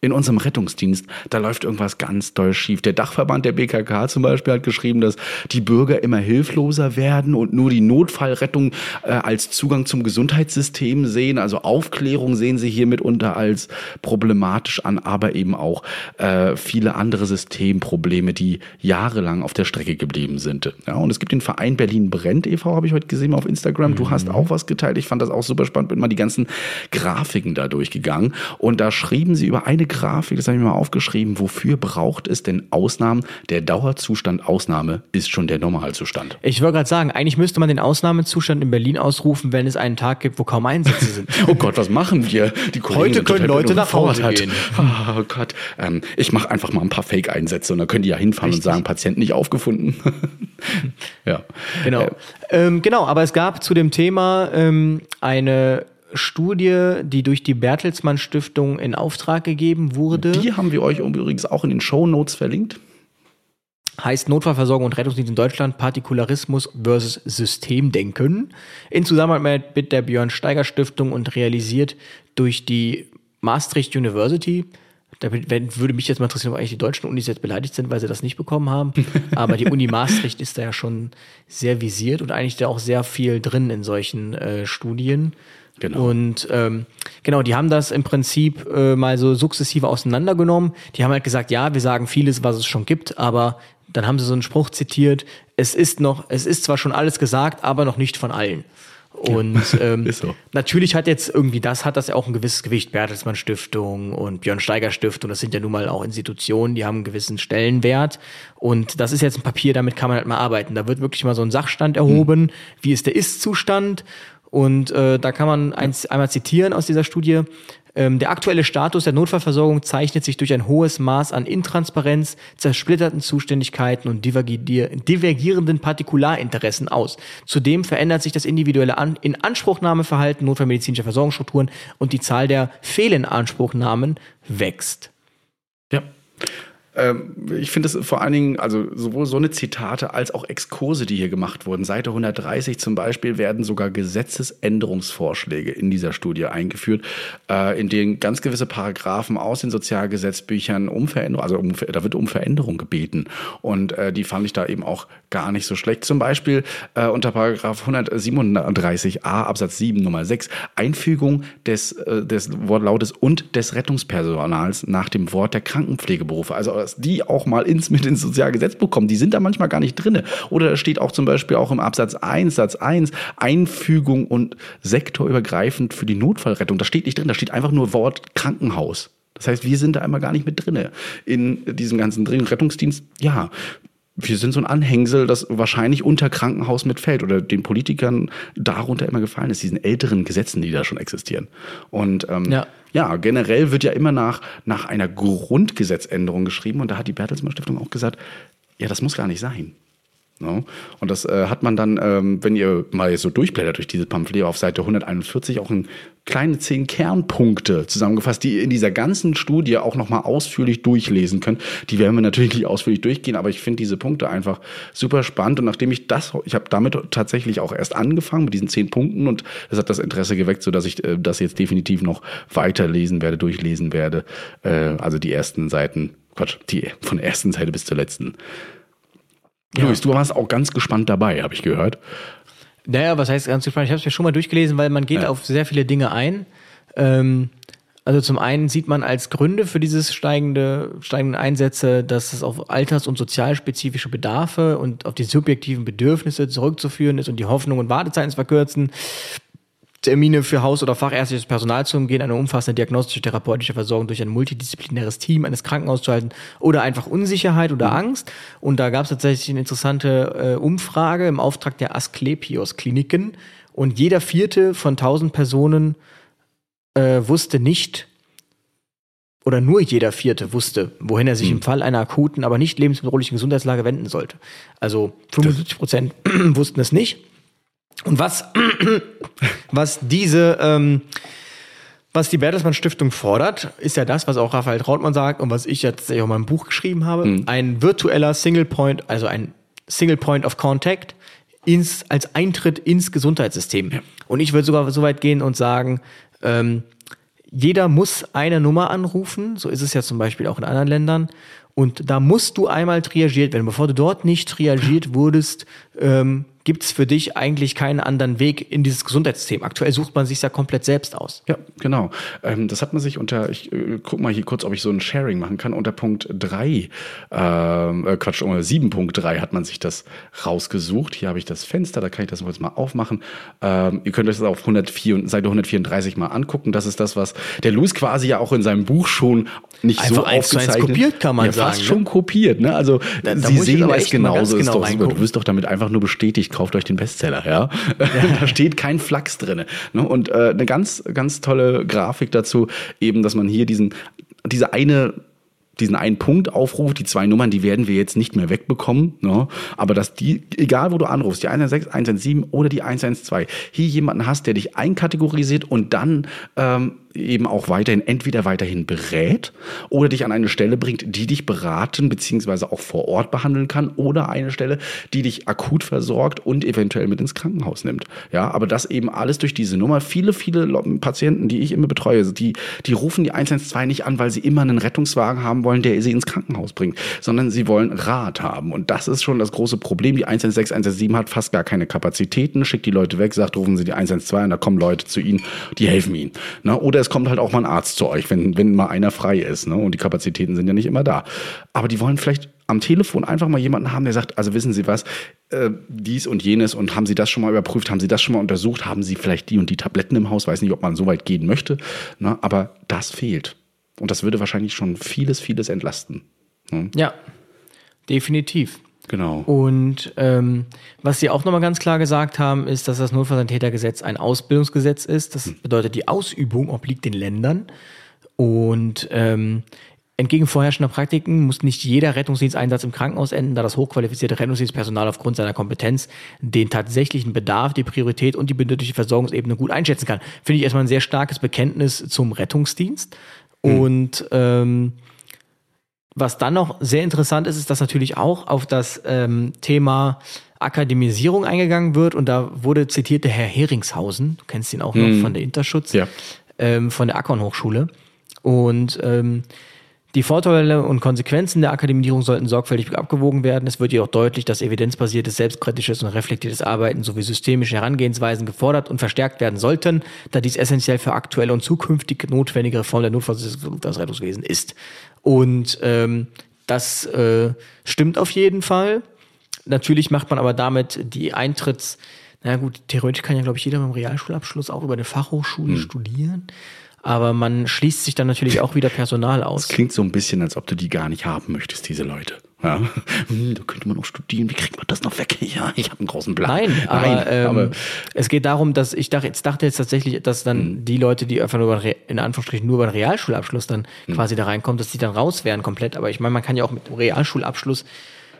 in unserem Rettungsdienst, da läuft irgendwas ganz doll schief. Der Dachverband der BKK zum Beispiel hat geschrieben, dass die Bürger immer hilfloser werden und nur die Notfallrettung äh, als Zugang zum Gesundheitssystem sehen. Also Aufklärung sehen sie hier mitunter als problematisch an, aber eben auch äh, viele andere Systemprobleme, die jahrelang auf der Strecke geblieben sind. Ja, und es gibt den Verein Berlin brennt e.V., habe ich heute gesehen auf Instagram. Du hast auch was geteilt. Ich fand das auch super spannend. Bin mal die ganzen Grafiken da durchgegangen. Und da schrieben sie über eine Grafik, das habe ich mir mal aufgeschrieben, wofür braucht es denn Ausnahmen? Der Dauerzustand Ausnahme ist schon der Normalzustand. Ich wollte gerade sagen, eigentlich müsste man den Ausnahmezustand in Berlin ausrufen, wenn es einen Tag gibt, wo kaum Einsätze sind. Oh Gott, was machen wir? Die Kollegen Heute können Leute nach Hause gehen. Oh Gott, ähm, ich mache einfach mal ein paar Fake-Einsätze und dann können die ja hinfahren Richtig. und sagen, Patient nicht aufgefunden. ja. Genau. Äh, Ähm, genau, aber es gab zu dem Thema ähm, eine Studie, die durch die Bertelsmann Stiftung in Auftrag gegeben wurde. Die haben wir euch übrigens auch in den Show Notes verlinkt. heißt Notfallversorgung und Rettungsdienst in Deutschland, Partikularismus versus Systemdenken, in Zusammenarbeit mit der Björn Steiger Stiftung und realisiert durch die Maastricht University. Da würde mich jetzt mal interessieren, ob eigentlich die deutschen Unis jetzt beleidigt sind, weil sie das nicht bekommen haben. Aber die Uni Maastricht ist da ja schon sehr visiert und eigentlich da auch sehr viel drin in solchen äh, Studien. Genau. Und ähm, genau, die haben das im Prinzip äh, mal so sukzessive auseinandergenommen. Die haben halt gesagt, ja, wir sagen vieles, was es schon gibt, aber dann haben sie so einen Spruch zitiert, es ist noch, es ist zwar schon alles gesagt, aber noch nicht von allen. Und ähm, so. natürlich hat jetzt irgendwie das, hat das ja auch ein gewisses Gewicht. Bertelsmann Stiftung und Björn Steiger Stiftung, das sind ja nun mal auch Institutionen, die haben einen gewissen Stellenwert. Und das ist jetzt ein Papier, damit kann man halt mal arbeiten. Da wird wirklich mal so ein Sachstand erhoben, wie ist der Ist-Zustand. Und äh, da kann man eins, einmal zitieren aus dieser Studie. Ähm, der aktuelle Status der Notfallversorgung zeichnet sich durch ein hohes Maß an Intransparenz, zersplitterten Zuständigkeiten und divergier- divergierenden Partikularinteressen aus. Zudem verändert sich das individuelle an Inanspruchnahmeverhalten notfallmedizinischer Versorgungsstrukturen und die Zahl der Fehlinanspruchnahmen wächst. Ähm, ich finde es vor allen Dingen, also sowohl so eine Zitate als auch Exkurse, die hier gemacht wurden. Seite 130 zum Beispiel werden sogar Gesetzesänderungsvorschläge in dieser Studie eingeführt, äh, in denen ganz gewisse Paragraphen aus den Sozialgesetzbüchern um Veränderung, also um, da wird um Veränderung gebeten. Und äh, die fand ich da eben auch gar nicht so schlecht. Zum Beispiel äh, unter Paragraph 137a Absatz 7 Nummer 6 Einfügung des, des Wortlautes und des Rettungspersonals nach dem Wort der Krankenpflegeberufe. Also dass die auch mal ins mit ins Sozialgesetzbuch kommen. Die sind da manchmal gar nicht drinne. Oder da steht auch zum Beispiel auch im Absatz 1, Satz 1, Einfügung und sektorübergreifend für die Notfallrettung. Da steht nicht drin, da steht einfach nur Wort Krankenhaus. Das heißt, wir sind da einmal gar nicht mit drinne in diesem ganzen Dring- Rettungsdienst. Ja, wir sind so ein Anhängsel, das wahrscheinlich unter Krankenhaus mitfällt oder den Politikern darunter immer gefallen ist, diesen älteren Gesetzen, die da schon existieren. Und ähm, Ja. Ja, generell wird ja immer nach, nach einer Grundgesetzänderung geschrieben und da hat die Bertelsmann Stiftung auch gesagt, ja, das muss gar nicht sein. No? Und das äh, hat man dann, ähm, wenn ihr mal so durchblättert durch dieses Pamphlet auf Seite 141, auch in kleine zehn Kernpunkte zusammengefasst, die ihr in dieser ganzen Studie auch nochmal ausführlich durchlesen könnt. Die werden wir natürlich nicht ausführlich durchgehen, aber ich finde diese Punkte einfach super spannend. Und nachdem ich das, ich habe damit tatsächlich auch erst angefangen mit diesen zehn Punkten und das hat das Interesse geweckt, sodass ich äh, das jetzt definitiv noch weiterlesen werde, durchlesen werde. Äh, also die ersten Seiten, Quatsch, die von der ersten Seite bis zur letzten. Luis, du warst auch ganz gespannt dabei, habe ich gehört. Naja, was heißt ganz gespannt? Ich habe es mir schon mal durchgelesen, weil man geht Ja. auf sehr viele Dinge ein. Ähm, also zum einen sieht man als Gründe für dieses steigende, steigenden Einsätze, dass es auf alters- und sozialspezifische Bedarfe und auf die subjektiven Bedürfnisse zurückzuführen ist und die Hoffnung und Wartezeiten zu verkürzen. Termine für Haus- oder fachärztliches Personal zu umgehen, eine umfassende diagnostische therapeutische Versorgung durch ein multidisziplinäres Team eines Krankenhauses zu halten oder einfach Unsicherheit oder Angst. Und da gab es tatsächlich eine interessante äh, Umfrage im Auftrag der Asklepios Kliniken und jeder vierte von 1000 Personen äh, wusste nicht, oder nur jeder Vierte wusste, wohin er sich im Fall einer akuten, aber nicht lebensbedrohlichen Gesundheitslage wenden sollte. Also 75 Prozent wussten es nicht. Und was, was diese, ähm, was die Bertelsmann Stiftung fordert, ist ja das, was auch Raphael Trautmann sagt und was ich jetzt auch in meinem Buch geschrieben habe. Ein virtueller Single Point, also ein Single Point of Contact ins, als Eintritt ins Gesundheitssystem. Und ich würde sogar so weit gehen und sagen, ähm, jeder muss eine Nummer anrufen. So ist es ja zum Beispiel auch in anderen Ländern. Und da musst du einmal triagiert werden. Bevor du dort nicht triagiert wurdest, ähm, gibt es für dich eigentlich keinen anderen Weg in dieses Gesundheitssystem. Aktuell sucht man sich ja komplett selbst aus. Ja, genau. Ähm, das hat man sich unter, ich äh, guck mal hier kurz, ob ich so ein Sharing machen kann, unter Punkt 3, ähm, äh, Quatsch, unter 7.3 hat man sich das rausgesucht. Hier habe ich das Fenster, da kann ich das jetzt mal aufmachen. Ähm, ihr könnt euch das auf 104, Seite 134 mal angucken. Das ist das, was der Louis quasi ja auch in seinem Buch schon nicht Einfach so eins zu eins aufgezeichnet. kopiert, kann man ja, fast sagen, schon ne? kopiert. Ne? Also Da- da Sie sehen es genauso. Ist genau doch super. Du wirst doch damit einfach nur bestätigt, kauft euch den Bestseller. Ja? da steht kein Flachs drin. Ne? Und äh, eine ganz, ganz tolle Grafik dazu, eben, dass man hier diesen, diese eine diesen einen Punkt aufruft, die zwei Nummern, die werden wir jetzt nicht mehr wegbekommen, ne? aber dass die, egal wo du anrufst, die 116, 117 oder die 112, hier jemanden hast, der dich einkategorisiert und dann ähm, eben auch weiterhin, entweder weiterhin berät oder dich an eine Stelle bringt, die dich beraten beziehungsweise auch vor Ort behandeln kann oder eine Stelle, die dich akut versorgt und eventuell mit ins Krankenhaus nimmt. Ja, aber das eben alles durch diese Nummer. Viele, viele Patienten, die ich immer betreue, die, die rufen die 112 nicht an, weil sie immer einen Rettungswagen haben wollen, der sie ins Krankenhaus bringt, sondern sie wollen Rat haben. Und das ist schon das große Problem. Die 116, 117 hat fast gar keine Kapazitäten, schickt die Leute weg, sagt, rufen Sie die 112 und da kommen Leute zu Ihnen, die helfen Ihnen. Ne? Oder es kommt halt auch mal ein Arzt zu euch, wenn, wenn mal einer frei ist. Ne? Und die Kapazitäten sind ja nicht immer da. Aber die wollen vielleicht am Telefon einfach mal jemanden haben, der sagt, also wissen Sie was, äh, dies und jenes und haben Sie das schon mal überprüft, haben Sie das schon mal untersucht, haben Sie vielleicht die und die Tabletten im Haus, weiß nicht, ob man so weit gehen möchte, ne? aber das fehlt. Und das würde wahrscheinlich schon vieles, vieles entlasten. Ne? Ja, definitiv. Genau. Und ähm, was Sie auch nochmal ganz klar gesagt haben, ist, dass das Notfallsanitätergesetz ein Ausbildungsgesetz ist. Das bedeutet, die Ausübung obliegt den Ländern. Und ähm, entgegen vorherrschender Praktiken muss nicht jeder Rettungsdiensteinsatz im Krankenhaus enden, da das hochqualifizierte Rettungsdienstpersonal aufgrund seiner Kompetenz den tatsächlichen Bedarf, die Priorität und die benötigte Versorgungsebene gut einschätzen kann. Finde ich erstmal ein sehr starkes Bekenntnis zum Rettungsdienst. Und ähm, was dann noch sehr interessant ist, ist, dass natürlich auch auf das ähm, Thema Akademisierung eingegangen wird. Und da wurde zitiert der Herr Heringshausen, du kennst ihn auch noch von der Interschutz, Ja. ähm, von der Akkon Hochschule. Und ähm, die Vorteile und Konsequenzen der Akademisierung sollten sorgfältig abgewogen werden. Es wird jedoch deutlich, dass evidenzbasiertes, selbstkritisches und reflektiertes Arbeiten sowie systemische Herangehensweisen gefordert und verstärkt werden sollten, da dies essentiell für aktuelle und zukünftig notwendige Reform der Notfallrettungswesen ist. Und ähm, das äh, stimmt auf jeden Fall. Natürlich macht man aber damit die Eintritts, na gut, theoretisch kann ja, glaube ich, jeder mit einem Realschulabschluss auch über eine Fachhochschule studieren. Aber man schließt sich dann natürlich auch wieder Personal aus. Das klingt so ein bisschen, als ob du die gar nicht haben möchtest, diese Leute. Ja? Hm, da könnte man auch studieren. Wie kriegt man das noch weg? Ja, ich habe einen großen Plan. Nein, aber, Nein, ähm, aber es geht darum, dass ich dachte, jetzt dachte jetzt tatsächlich, dass dann Hm. die Leute, die einfach nur über, in Anführungsstrichen nur über einen Realschulabschluss dann Hm. quasi da reinkommen, dass die dann raus wären komplett. Aber ich meine, man kann ja auch mit einem Realschulabschluss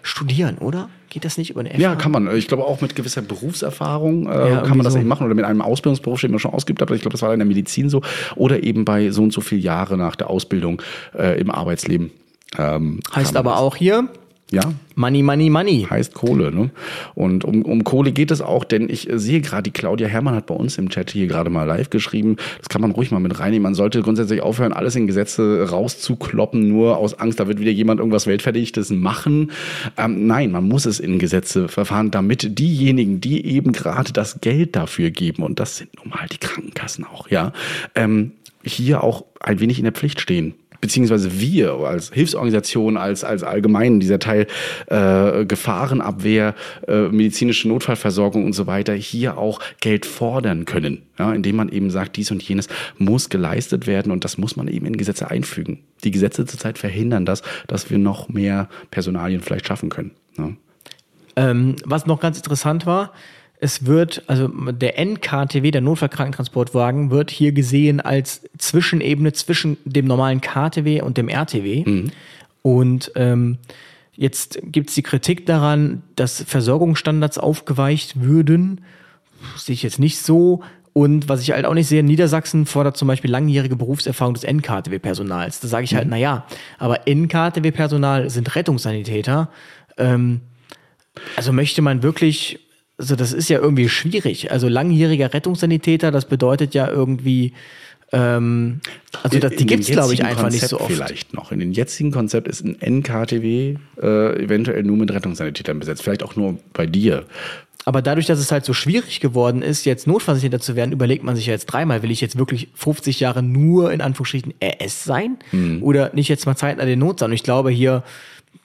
studieren, oder? Geht das nicht über eine FH? Ja, kann man. Ich glaube auch mit gewisser Berufserfahrung äh, Ja, kann man das so. eben machen oder mit einem Ausbildungsberuf, den man schon ausgibt hat. Ich glaube, das war in der Medizin so oder eben bei so und so viel Jahre nach der Ausbildung äh, im Arbeitsleben. Ähm, Heißt aber auch hier ja, Money, Money, Money. heißt Kohle. Ne? Und um, um Kohle geht es auch, denn ich äh, sehe gerade, die Claudia Herrmann hat bei uns im Chat hier gerade mal live geschrieben, das kann man ruhig mal mit reinnehmen. Man sollte grundsätzlich aufhören, alles in Gesetze rauszukloppen, nur aus Angst, da wird wieder jemand irgendwas Weltverdichtes machen. Ähm, nein, man muss es in Gesetze verfahren, damit diejenigen, die eben gerade das Geld dafür geben, und das sind nun mal die Krankenkassen auch, ja, ähm, hier auch ein wenig in der Pflicht stehen beziehungsweise wir als Hilfsorganisation, als, als allgemein dieser Teil äh, Gefahrenabwehr, äh, medizinische Notfallversorgung und so weiter, hier auch Geld fordern können, ja, indem man eben sagt, dies und jenes muss geleistet werden und das muss man eben in Gesetze einfügen. Die Gesetze zurzeit verhindern das, dass wir noch mehr Personalien vielleicht schaffen können. Ja. Ähm, was noch ganz interessant war, es wird, also der NKTW, der Notfallkrankentransportwagen, wird hier gesehen als Zwischenebene zwischen dem normalen KTW und dem RTW. Und ähm, jetzt gibt es die Kritik daran, dass Versorgungsstandards aufgeweicht würden. Sehe ich jetzt nicht so. Und was ich halt auch nicht sehe, Niedersachsen fordert zum Beispiel langjährige Berufserfahrung des NKTW-Personals. Da sage ich halt, na ja, aber NKTW-Personal sind Rettungssanitäter. Ähm, also möchte man wirklich, also das ist ja irgendwie schwierig. Also langjähriger Rettungssanitäter, das bedeutet ja irgendwie Ähm, also das, die dem gibt's glaube ich, einfach nicht Konzept so oft. Vielleicht noch. In dem jetzigen Konzept ist ein NKTW äh, eventuell nur mit Rettungssanitätern besetzt. Vielleicht auch nur bei dir. Aber dadurch, dass es halt so schwierig geworden ist, jetzt Notfallsanitäter zu werden, überlegt man sich ja jetzt dreimal, will ich jetzt wirklich 50 Jahre nur in Anführungsstrichen RS sein Mhm. oder nicht jetzt mal zeitnah den Not sein? Und ich glaube hier,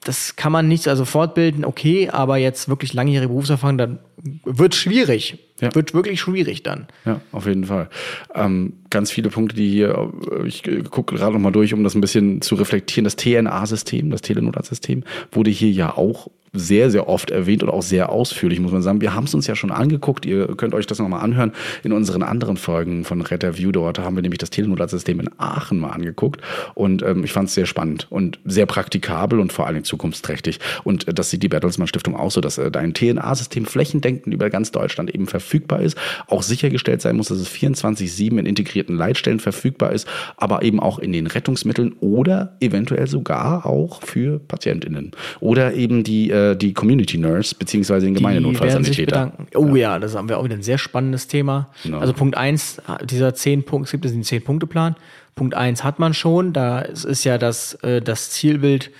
das kann man nicht also fortbilden, okay, aber jetzt wirklich langjährige Berufserfahrung, dann wird schwierig. Ja. Wird wirklich schwierig dann. Ja, auf jeden Fall. Ähm, ganz viele Punkte, die hier, äh, ich gucke gerade noch mal durch, um das ein bisschen zu reflektieren. Das TNA-System, das Telenotarztsystem, wurde hier ja auch sehr, sehr oft erwähnt und auch sehr ausführlich, muss man sagen. Wir haben es uns ja schon angeguckt. Ihr könnt euch das nochmal anhören in unseren anderen Folgen von Red View. Dort haben wir nämlich das Telenotarztsystem in Aachen mal angeguckt. Und ähm, ich fand es sehr spannend und sehr praktikabel und vor allem zukunftsträchtig. Und äh, das sieht die Bertelsmann Stiftung auch so, dass äh, dein TNA-System flächendeckend über ganz Deutschland eben verfügbar ist. Auch sichergestellt sein muss, dass es 24-7 in integrierten Leitstellen verfügbar ist, aber eben auch in den Rettungsmitteln oder eventuell sogar auch für PatientInnen. Oder eben die, äh, die Community Nurse beziehungsweise den Gemeindenotfallsanitäter. Oh ja. das haben wir auch wieder ein sehr spannendes Thema. Genau. Also Punkt eins dieser zehn Punkte, es gibt diesen zehn Punkte Plan. Punkt eins hat man schon, da ist ja das, äh, das Zielbild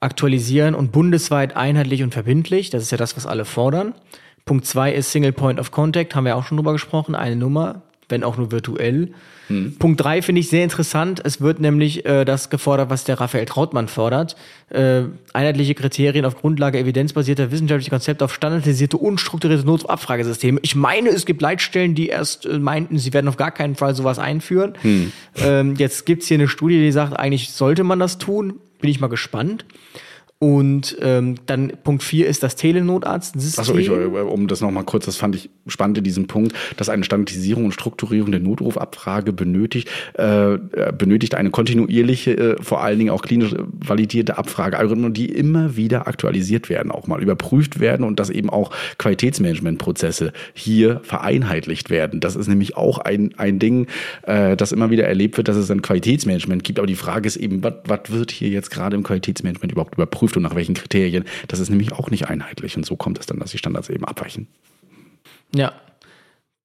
aktualisieren und bundesweit einheitlich und verbindlich. Das ist ja das, was alle fordern. Punkt zwei ist Single Point of Contact, haben wir auch schon drüber gesprochen, eine Nummer, wenn auch nur virtuell. Punkt drei finde ich sehr interessant. Es wird nämlich äh, das gefordert, was der Raphael Trautmann fordert. Äh, einheitliche Kriterien auf Grundlage evidenzbasierter wissenschaftlicher Konzepte auf standardisierte, unstrukturierte Notabfragesysteme. Ich meine, es gibt Leitstellen, die erst äh, meinten, sie werden auf gar keinen Fall sowas einführen. Ähm, jetzt gibt's hier eine Studie, die sagt, eigentlich sollte man das tun. Bin ich mal gespannt. Und ähm, dann Punkt vier ist das Telenotarztsystem. Achso, ich, äh, um das nochmal kurz, das fand ich spannend in diesem Punkt, dass eine Standardisierung und Strukturierung der Notrufabfrage benötigt, äh, äh, benötigt eine kontinuierliche, äh, vor allen Dingen auch klinisch validierte Abfragealgorithmen, die immer wieder aktualisiert werden, auch mal überprüft werden und dass eben auch Qualitätsmanagementprozesse hier vereinheitlicht werden. Das ist nämlich auch ein, ein Ding, äh, das immer wieder erlebt wird, dass es ein Qualitätsmanagement gibt. Aber die Frage ist eben, was wird hier jetzt gerade im Qualitätsmanagement überhaupt überprüft und nach welchen Kriterien? Das ist nämlich auch nicht einheitlich. Und so kommt es dann, dass die Standards eben abweichen. Ja.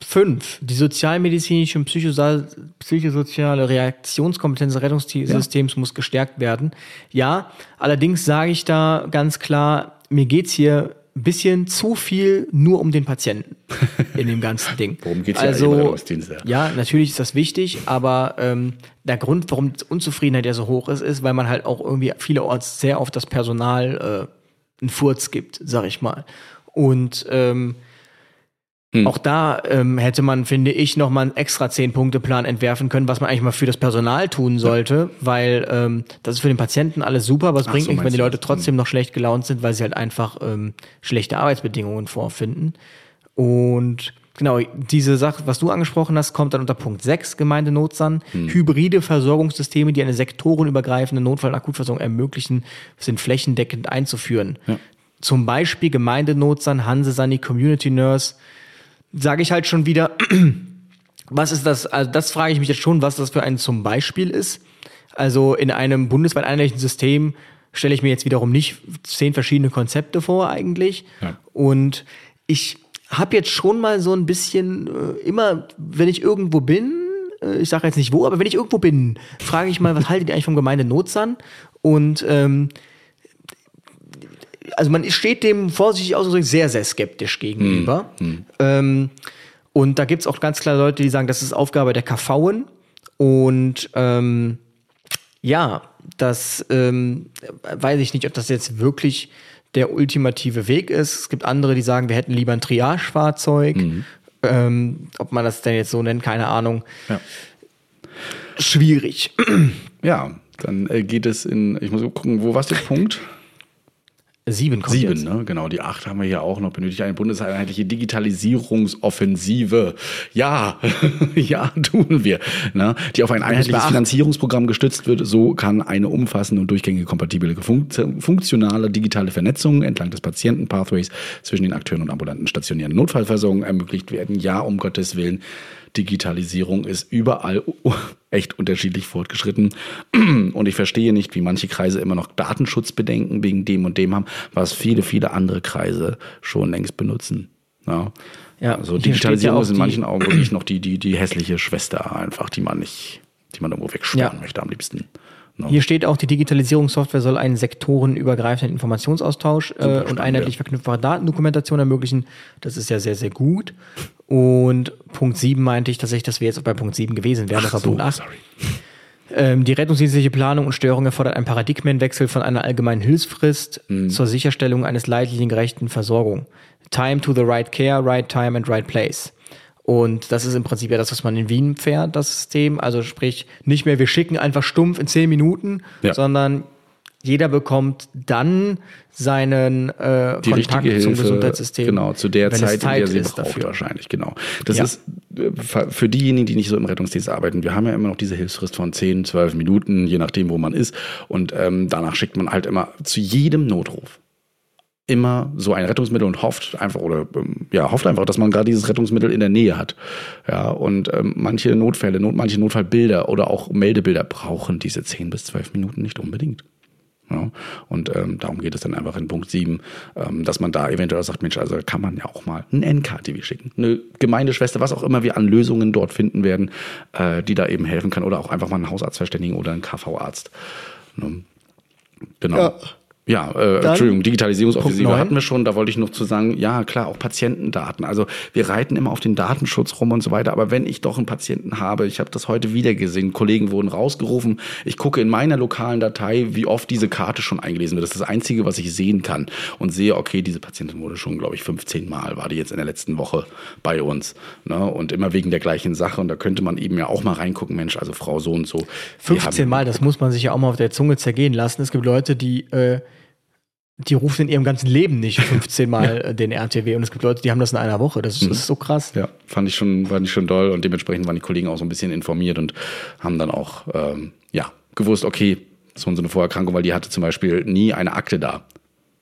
Fünf. Die sozialmedizinische und psychosoziale Reaktionskompetenz des Rettungssystems muss gestärkt werden. Ja, allerdings sage ich da ganz klar, mir geht's hier ein bisschen zu viel nur um den Patienten in dem ganzen Ding. Worum ja im also, ja. ja, natürlich ist das wichtig, aber ähm, der Grund, warum die Unzufriedenheit ja so hoch ist, ist, weil man halt auch irgendwie vielerorts sehr auf das Personal äh, einen Furz gibt, sag ich mal. Und ähm, Hm. auch da ähm, hätte man, finde ich, noch mal einen extra Zehn-Punkte-Plan entwerfen können, was man eigentlich mal für das Personal tun sollte, weil ähm, das ist für den Patienten alles super, aber es Ach bringt so, nichts, wenn die Leute trotzdem noch schlecht gelaunt sind, weil sie halt einfach ähm, schlechte Arbeitsbedingungen vorfinden. Und genau, diese Sache, was du angesprochen hast, kommt dann unter Punkt 6, Gemeindenotsan. Hm. Hybride Versorgungssysteme, die eine sektorenübergreifende Notfall- und Akutversorgung ermöglichen, sind flächendeckend einzuführen. Zum Beispiel Gemeindenotsan, Hanse Sani, Community Nurse. Sage ich halt schon wieder, was ist das? Also das frage ich mich jetzt schon, was das für ein zum Beispiel ist. Also in einem bundesweit einheitlichen System stelle ich mir jetzt wiederum nicht zehn verschiedene Konzepte vor eigentlich. Ja. Und ich habe jetzt schon mal so ein bisschen äh, immer, wenn ich irgendwo bin, äh, ich sage jetzt nicht wo, aber wenn ich irgendwo bin, frage ich mal, was haltet ihr eigentlich vom Gemeindenotsan? Und ähm, also man steht dem vorsichtig ausgedrückt sehr, sehr skeptisch gegenüber. Ähm, und da gibt's auch ganz klar Leute, die sagen, das ist Aufgabe der KVen. Und ähm, ja, das ähm, weiß ich nicht, ob das jetzt wirklich der ultimative Weg ist. Es gibt andere, die sagen, wir hätten lieber ein Triage-Fahrzeug. Ähm, ob man das denn jetzt so nennt, keine Ahnung. Ja. Schwierig. Ja, dann äh, geht es in, ich muss gucken, wo war der Punkt? Sieben kommt Sieben, jetzt. ne? Genau, die acht haben wir hier auch noch. Benötigt eine bundeseinheitliche Digitalisierungsoffensive. Ja, ja, tun wir. Ne? Die auf ein einheitliches. Finanzierungsprogramm gestützt wird. So kann eine umfassende und durchgängige kompatible funkt- funktionale digitale Vernetzung entlang des Patientenpathways zwischen den Akteuren und ambulanten stationären Notfallversorgung ermöglicht werden. Ja, um Gottes Willen. Digitalisierung ist überall echt unterschiedlich fortgeschritten. Und ich verstehe nicht, wie manche Kreise immer noch Datenschutzbedenken wegen dem und dem haben, was viele, viele andere Kreise schon längst benutzen. Ja. Ja, also Digitalisierung ja ist in manchen Augen wirklich noch die, die, die hässliche Schwester einfach, die man nicht, die man irgendwo wegsperren Ja. möchte am liebsten. Hier steht auch, die Digitalisierungssoftware soll einen sektorenübergreifenden Informationsaustausch äh, und einheitlich ja. verknüpfbare Datendokumentation ermöglichen. Das ist ja sehr, sehr gut. Und Punkt 7 meinte ich tatsächlich, dass wir jetzt bei Punkt 7 gewesen wären. Das war so, Punkt 8. sorry. Ähm, die rettungsdienstliche Planung und Steuerung erfordert einen Paradigmenwechsel von einer allgemeinen Hilfsfrist Mhm. zur Sicherstellung eines leitlichen gerechten Versorgung. Time to the right care, right time and right place. Und das ist im Prinzip ja das, was man in Wien fährt, das System. Also sprich, nicht mehr wir schicken einfach stumpf in zehn Minuten, Ja. sondern jeder bekommt dann seinen äh, die Kontakt richtige zum Hilfe, Gesundheitssystem. genau, zu der Zeit, es in der Zeit sie ist braucht dafür. wahrscheinlich, genau. Das Ja. ist äh, für diejenigen, die nicht so im Rettungsdienst arbeiten, wir haben ja immer noch diese Hilfsfrist von 10, 12 Minuten, je nachdem, wo man ist. Und ähm, danach schickt man halt immer zu jedem Notruf immer so ein Rettungsmittel und hofft einfach oder ähm, ja hofft einfach, dass man gerade dieses Rettungsmittel in der Nähe hat. Ja und ähm, manche Notfälle, not, manche Notfallbilder oder auch Meldebilder brauchen diese 10 bis 12 Minuten nicht unbedingt. Ja, und ähm, darum geht es dann einfach in Punkt 7, ähm, dass man da eventuell sagt, Mensch, also kann man ja auch mal ein NKTV schicken. Eine Gemeindeschwester, was auch immer wir an Lösungen dort finden werden, äh, die da eben helfen kann. Oder auch einfach mal einen Hausarzt verständigen oder einen KV-Arzt. Ne? Genau. Ja. Ja, äh, Entschuldigung, Digitalisierungsoffensive hatten wir schon. Da wollte ich noch zu sagen, ja klar, auch Patientendaten. Also wir reiten immer auf den Datenschutz rum und so weiter. Aber wenn ich doch einen Patienten habe, ich habe das heute wieder gesehen, Kollegen wurden rausgerufen. Ich gucke in meiner lokalen Datei, wie oft diese Karte schon eingelesen wird. Das ist das Einzige, was ich sehen kann. Und sehe, okay, diese Patientin wurde schon, glaube ich, 15 Mal, war die jetzt in der letzten Woche bei uns. Ne? Und immer wegen der gleichen Sache. Und da könnte man eben ja auch mal reingucken, Mensch, also Frau so und so. wir 15 haben- Mal, das muss man sich ja auch mal auf der Zunge zergehen lassen. Es gibt Leute, die, äh, die rufen in ihrem ganzen Leben nicht 15 Mal äh, den RTW und es gibt Leute, die haben das in einer Woche. Das ist, das ist so krass. Ja, fand ich schon, fand ich schon doll und dementsprechend waren die Kollegen auch so ein bisschen informiert und haben dann auch ähm, ja gewusst, okay, so eine Vorerkrankung, weil die hatte zum Beispiel nie eine Akte da.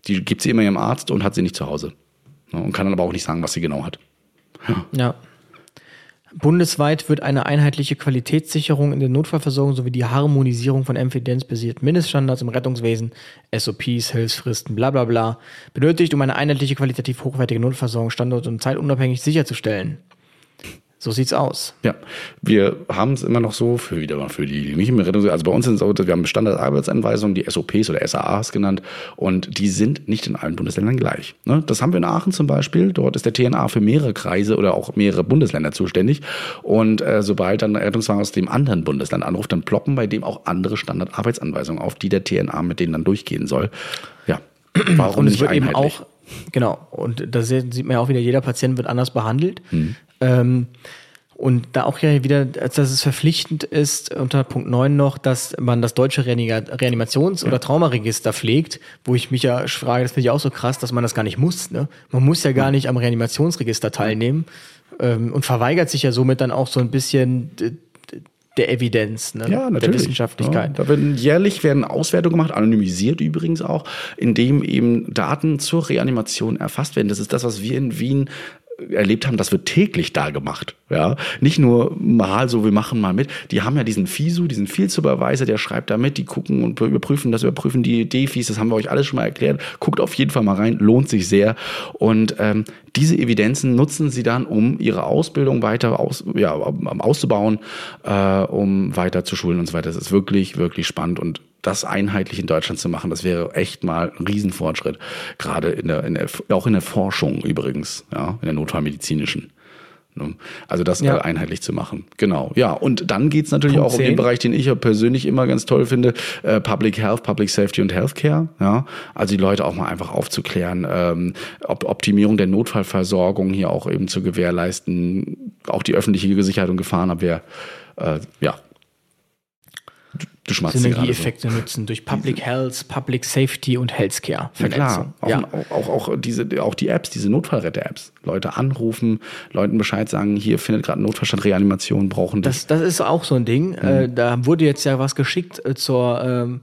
Die gibt sie immer ihrem Arzt und hat sie nicht zu Hause. Ja, Und kann dann aber auch nicht sagen, was sie genau hat. Ja. Bundesweit wird eine einheitliche Qualitätssicherung in der Notfallversorgung sowie die Harmonisierung von evidenzbasierten Mindeststandards im Rettungswesen, SOPs, Hilfsfristen, bla bla bla, benötigt, um eine einheitliche qualitativ hochwertige Notversorgung standort- und zeitunabhängig sicherzustellen. So sieht's aus. Ja, wir haben es immer noch so, für wieder mal für die, die nicht im Rettungs also bei uns sind es so, wir haben Standardarbeitsanweisungen, die SOPs oder SAAs genannt, und die sind nicht in allen Bundesländern gleich. Ne? Das haben wir in Aachen zum Beispiel. Dort ist der TNA für mehrere Kreise oder auch mehrere Bundesländer zuständig. Und äh, sobald dann ein Rettungswagen aus dem anderen Bundesland anruft, dann ploppen bei dem auch andere Standardarbeitsanweisungen auf, die der TNA mit denen dann durchgehen soll. Ja, warum Und es nicht wird eben auch, genau, und da sieht sieht man ja auch wieder, jeder Patient wird anders behandelt. Mhm. Ähm, und da auch ja wieder, dass es verpflichtend ist, unter Punkt 9 noch, dass man das deutsche Reanimations- oder Traumaregister pflegt, wo ich mich ja frage, das finde ich auch so krass, dass man das gar nicht muss. Ne? Man muss ja gar nicht am Reanimationsregister teilnehmen ähm, und verweigert sich ja somit dann auch so ein bisschen der Evidenz, ne? Ja, der Wissenschaftlichkeit. Ja, da werden jährlich werden Auswertungen gemacht, anonymisiert übrigens auch, indem eben Daten zur Reanimation erfasst werden. Das ist das, was wir in Wien erlebt haben, das wird täglich da gemacht. Ja, nicht nur mal so, wir machen mal mit. Die haben ja diesen FISU, diesen Field Supervisor, der schreibt da mit, die gucken und überprüfen das, überprüfen die Defis, das haben wir euch alles schon mal erklärt. Guckt auf jeden Fall mal rein, lohnt sich sehr. Und ähm, diese Evidenzen nutzen sie dann, um ihre Ausbildung weiter aus, ja, auszubauen, äh, um weiter zu schulen und so weiter. Das ist wirklich, wirklich spannend und das einheitlich in Deutschland zu machen, das wäre echt mal ein Riesenfortschritt. Gerade in der, in der auch in der Forschung übrigens, ja, in der notfallmedizinischen. Ne? Also das Ja. einheitlich zu machen. Genau. Ja, und dann geht's natürlich Punkt auch um den 10. Bereich, den ich ja persönlich immer ganz toll finde, äh, Public Health, Public Safety und Healthcare. Ja, also die Leute auch mal einfach aufzuklären, ähm, Op Optimierung der Notfallversorgung hier auch eben zu gewährleisten, auch die öffentliche Sicherheit und Gefahrenabwehr. Äh, ja. Du, schmatzt gerade so. Synergieeffekte nutzen durch Public Health, Public Safety und Healthcare. Ja klar, Vernetzung. auch, Ja. auch, auch, auch, diese, auch die Apps, diese Notfallretter-Apps. Leute anrufen, Leuten Bescheid sagen, hier findet gerade Notfallstand, Reanimation, brauchen dich. Das, das ist auch so ein Ding. Mhm. Äh, da wurde jetzt ja was geschickt äh, zur ähm,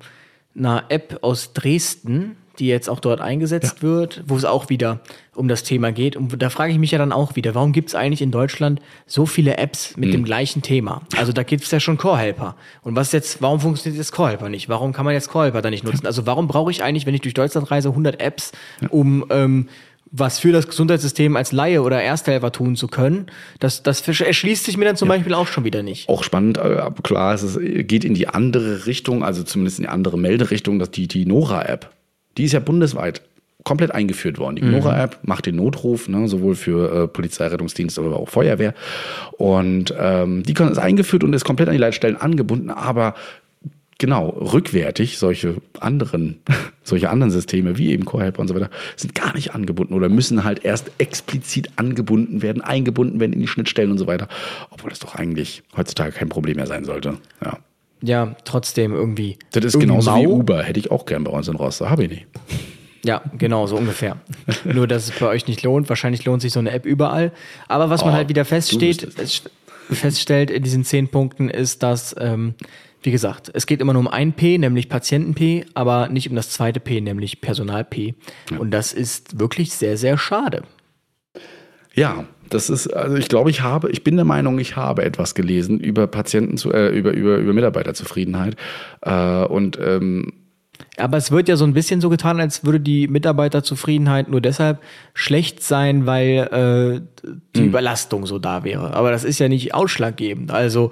einer App aus Dresden, die jetzt auch dort eingesetzt wird, wo es auch wieder um das Thema geht. Und da frage ich mich ja dann auch wieder, warum gibt es eigentlich in Deutschland so viele Apps mit Mhm. dem gleichen Thema? Also da gibt es ja schon Core-Helper. Und was jetzt, warum funktioniert jetzt Core-Helper nicht? Warum kann man jetzt Core-Helper da nicht nutzen? Also warum brauche ich eigentlich, wenn ich durch Deutschland reise, 100 Apps, um ähm, was für das Gesundheitssystem als Laie oder Ersthelfer tun zu können, das, das erschließt sich mir dann zum Beispiel auch schon wieder nicht. Auch spannend, äh, aber klar, es ist, geht in die andere Richtung, also zumindest in die andere Melderichtung, dass die, die Nora-App, die ist ja bundesweit komplett eingeführt worden. Die Nora-App macht den Notruf, ne, sowohl für äh, Polizei, Rettungsdienst, aber auch Feuerwehr. Und ähm, die ist eingeführt und ist komplett an die Leitstellen angebunden, aber genau, rückwärtig solche anderen, solche anderen Systeme wie eben CoreHelp und so weiter sind gar nicht angebunden oder müssen halt erst explizit angebunden werden, eingebunden werden in die Schnittstellen und so weiter, obwohl das doch eigentlich heutzutage kein Problem mehr sein sollte. Ja. Ja, trotzdem irgendwie. Das ist irgendwie genauso mau. wie Uber, hätte ich auch gern bei uns in Rostock, habe ich nicht. Ja, genau, so ungefähr. Nur, dass es bei euch nicht lohnt. Wahrscheinlich lohnt sich so eine App überall. Aber was man Oh, halt wieder feststeht, feststellt in diesen zehn Punkten ist, dass, ähm, wie gesagt, es geht immer nur um ein P, nämlich Patienten-P, aber nicht um das zweite P, nämlich Personal-P. Und das ist wirklich sehr, sehr schade. Ja, das ist, also ich glaube, ich habe, ich bin der Meinung, ich habe etwas gelesen über Patienten zu, äh, über, über, über Mitarbeiterzufriedenheit. Äh, und ähm, Aber es wird ja so ein bisschen so getan, als würde die Mitarbeiterzufriedenheit nur deshalb schlecht sein, weil äh, die Hm. Überlastung so da wäre. Aber das ist ja nicht ausschlaggebend. Also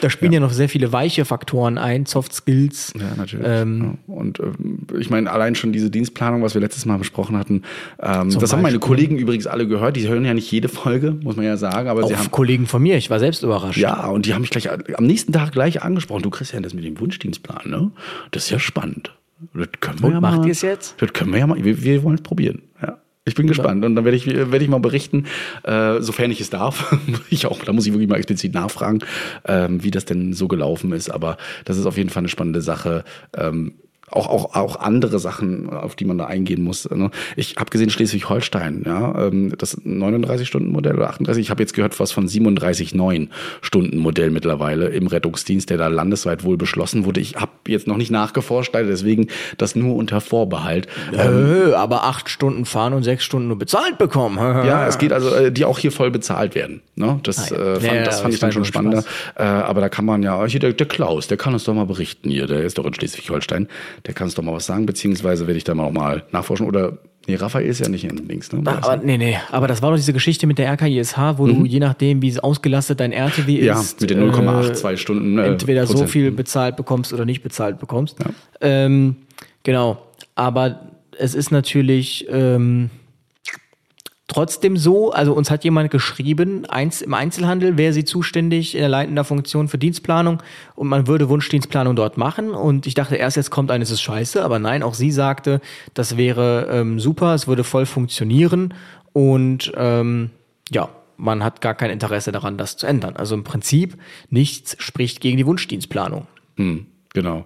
da spielen ja. noch sehr viele weiche Faktoren ein, Soft Skills. Ja, natürlich. Ähm, ja. Und ähm, ich meine, allein schon diese Dienstplanung, was wir letztes Mal besprochen hatten, ähm, das haben meine Beispiel. Kollegen übrigens alle gehört. Die hören ja nicht jede Folge, muss man ja sagen, aber sie Auch haben. Kollegen von mir, ich war selbst überrascht. Ja, und die haben mich gleich am nächsten Tag gleich angesprochen. Du Christian, das mit dem Wunschdienstplan, ne? Das ist ja spannend. Das können wir Und ja macht mal, ihr's jetzt? Das können wir ja mal. Wir, wir wollen es probieren. Ja. Ich bin gespannt und dann werde ich, werde ich mal berichten, äh, sofern ich es darf. ich auch, da muss ich wirklich mal explizit nachfragen, ähm, wie das denn so gelaufen ist. Aber das ist auf jeden Fall eine spannende Sache. Ähm, auch, auch, auch andere Sachen, auf die man da eingehen muss. ne? Ich habe gesehen, Schleswig-Holstein, ja, ähm, das 39-Stunden-Modell oder 38. Ich habe jetzt gehört, was von 37-9-Stunden-Modell mittlerweile im Rettungsdienst, der da landesweit wohl beschlossen wurde. Ich habe jetzt noch nicht nachgeforscht, deswegen das nur unter Vorbehalt. Äh, aber acht Stunden fahren und sechs Stunden nur bezahlt bekommen. Ja, es geht also, äh, die auch hier voll bezahlt werden. Ne? Das, Ah, ja. äh, fand, Ja, ja, das fand ich dann schon spannender. Spaß. Äh, aber da kann man ja, hier der, der Klaus, der kann uns doch mal berichten hier, der ist doch in Schleswig-Holstein, der kann uns doch mal was sagen, beziehungsweise werde ich da mal auch mal nachforschen. Oder, nee, Raphael ist ja nicht in links, ne? Aber, nee, nee, aber das war doch diese Geschichte mit der RKISH, wo du je nachdem, wie es ausgelastet dein RTW Mhm. ja, ist, mit den 0,82 Stunden. Äh, entweder so Prozent. viel bezahlt bekommst oder nicht bezahlt bekommst. Ähm, genau. Aber es ist natürlich ähm, trotzdem so, also uns hat jemand geschrieben, eins, im Einzelhandel wäre sie zuständig in der leitender Funktion für Dienstplanung und man würde Wunschdienstplanung dort machen. Und ich dachte erst, jetzt kommt eines ist scheiße, aber nein, auch sie sagte, das wäre ähm, super, es würde voll funktionieren und ähm, ja, man hat gar kein Interesse daran, das zu ändern. Also im Prinzip nichts spricht gegen die Wunschdienstplanung. Hm, genau.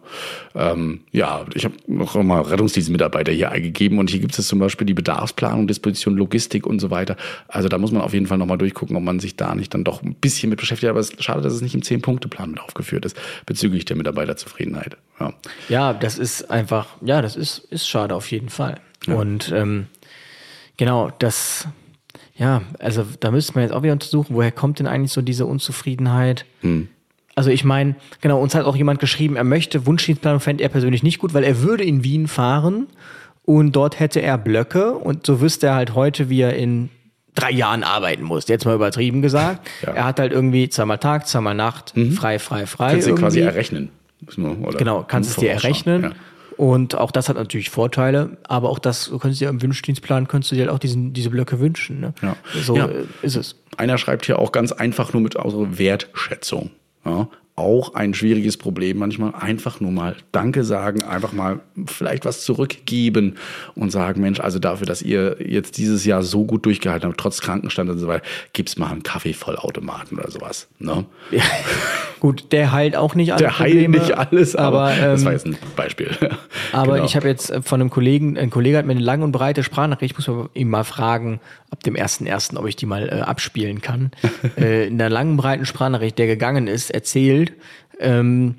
Ähm, ja, ich habe noch mal Rettungsdienstmitarbeiter hier eingegeben und hier gibt es zum Beispiel die Bedarfsplanung, Disposition, Logistik und so weiter. Also da muss man auf jeden Fall noch mal durchgucken, ob man sich da nicht dann doch ein bisschen mit beschäftigt. Aber es ist schade, dass es nicht im Zehn-Punkte-Plan mit aufgeführt ist bezüglich der Mitarbeiterzufriedenheit. Ja. Ja, das ist einfach, ja, das ist, ist schade auf jeden Fall. Und ähm, genau, das, ja, also da müsste man jetzt auch wieder untersuchen, woher kommt denn eigentlich so diese Unzufriedenheit? Also ich meine, genau, uns hat auch jemand geschrieben, er möchte Wunschdienstplanung fände er persönlich nicht gut, weil er würde in Wien fahren und dort hätte er Blöcke und so wüsste er halt heute, wie er in drei Jahren arbeiten muss. Jetzt mal übertrieben gesagt. Ja. Er hat halt irgendwie zweimal Tag, zweimal Nacht, frei, frei, frei. Kannst du quasi errechnen. Oder Genau, kannst es dir errechnen. Ja. Und auch das hat natürlich Vorteile, aber auch das, du könntest dir im Wünschdienstplan, könntest du dir halt auch diesen, diese Blöcke wünschen. Ne? Ja. So ist es. Einer schreibt hier auch ganz einfach nur mit also Wertschätzung. Ja, auch ein schwieriges Problem manchmal. Einfach nur mal Danke sagen, einfach mal vielleicht was zurückgeben und sagen, Mensch, also dafür, dass ihr jetzt dieses Jahr so gut durchgehalten habt, trotz Krankenstand und so weiter, gibt's mal einen Kaffeevollautomaten oder sowas. Ne? Gut, der heilt auch nicht alle Der heilt Probleme, nicht alles, aber, aber, das ähm, war jetzt ein Beispiel. Aber Genau. ich habe jetzt äh, von einem Kollegen, ein Kollege hat mir eine lange und breite Sprachnachricht, ich muss ihm mal fragen, ab dem ersten ersten, ob ich die mal äh, abspielen kann. äh, in einer langen, breiten Sprachnachricht, der gegangen ist, erzählt, ähm,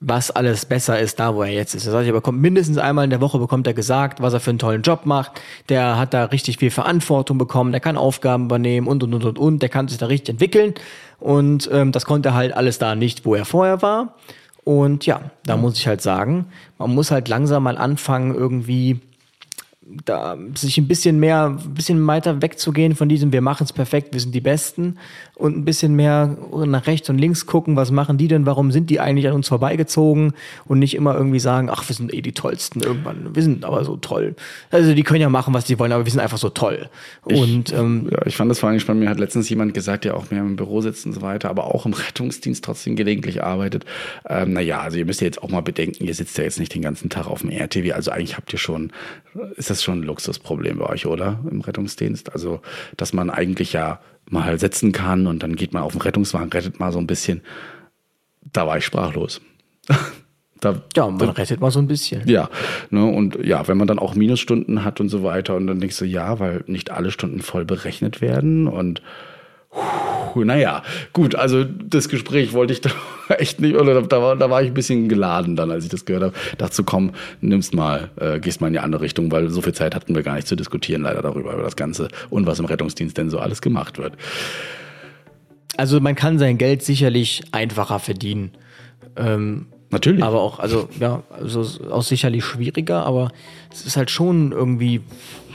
was alles besser ist da, wo er jetzt ist. Er sagt, er bekommt mindestens einmal in der Woche bekommt er gesagt, was er für einen tollen Job macht. Der hat da richtig viel Verantwortung bekommen, der kann Aufgaben übernehmen und und und und und, der kann sich da richtig entwickeln. Und ähm, das konnte er halt alles da nicht, wo er vorher war. Und ja, da muss ich halt sagen, man muss halt langsam mal anfangen, irgendwie da sich ein bisschen mehr, ein bisschen weiter wegzugehen von diesem, wir machen es perfekt, wir sind die Besten und ein bisschen mehr nach rechts und links gucken, was machen die denn, warum sind die eigentlich an uns vorbeigezogen und nicht immer irgendwie sagen, ach, wir sind eh die Tollsten irgendwann, wir sind aber so toll. Also die können ja machen, was sie wollen, aber wir sind einfach so toll. Und ähm, Ja, ich fand das vor allem spannend. Mir hat letztens jemand gesagt, der auch mehr im Büro sitzt und so weiter, aber auch im Rettungsdienst trotzdem gelegentlich arbeitet. Ähm, naja, also ihr müsst ja jetzt auch mal bedenken, ihr sitzt ja jetzt nicht den ganzen Tag auf dem RTW. Also eigentlich habt ihr schon, ist das schon ein Luxusproblem bei euch, oder? Im Rettungsdienst. Also, dass man eigentlich ja mal setzen kann und dann geht man auf den Rettungswagen, rettet mal so ein bisschen. Da war ich sprachlos. da, ja, man rettet mal so ein bisschen. ja, ne, und ja, wenn man dann auch Minusstunden hat und so weiter und dann denkst du, ja, weil nicht alle Stunden voll berechnet werden und puh, naja, gut, also das Gespräch wollte ich da echt nicht, oder da war, da war ich ein bisschen geladen dann, als ich das gehört habe. So, komm, nimmst mal, äh, gehst mal in die andere Richtung, weil so viel Zeit hatten wir gar nicht zu diskutieren, leider darüber, über das Ganze und was im Rettungsdienst denn so alles gemacht wird. Also man kann sein Geld sicherlich einfacher verdienen. Ähm, Natürlich. aber auch, also ja, also auch sicherlich schwieriger, aber es ist halt schon irgendwie,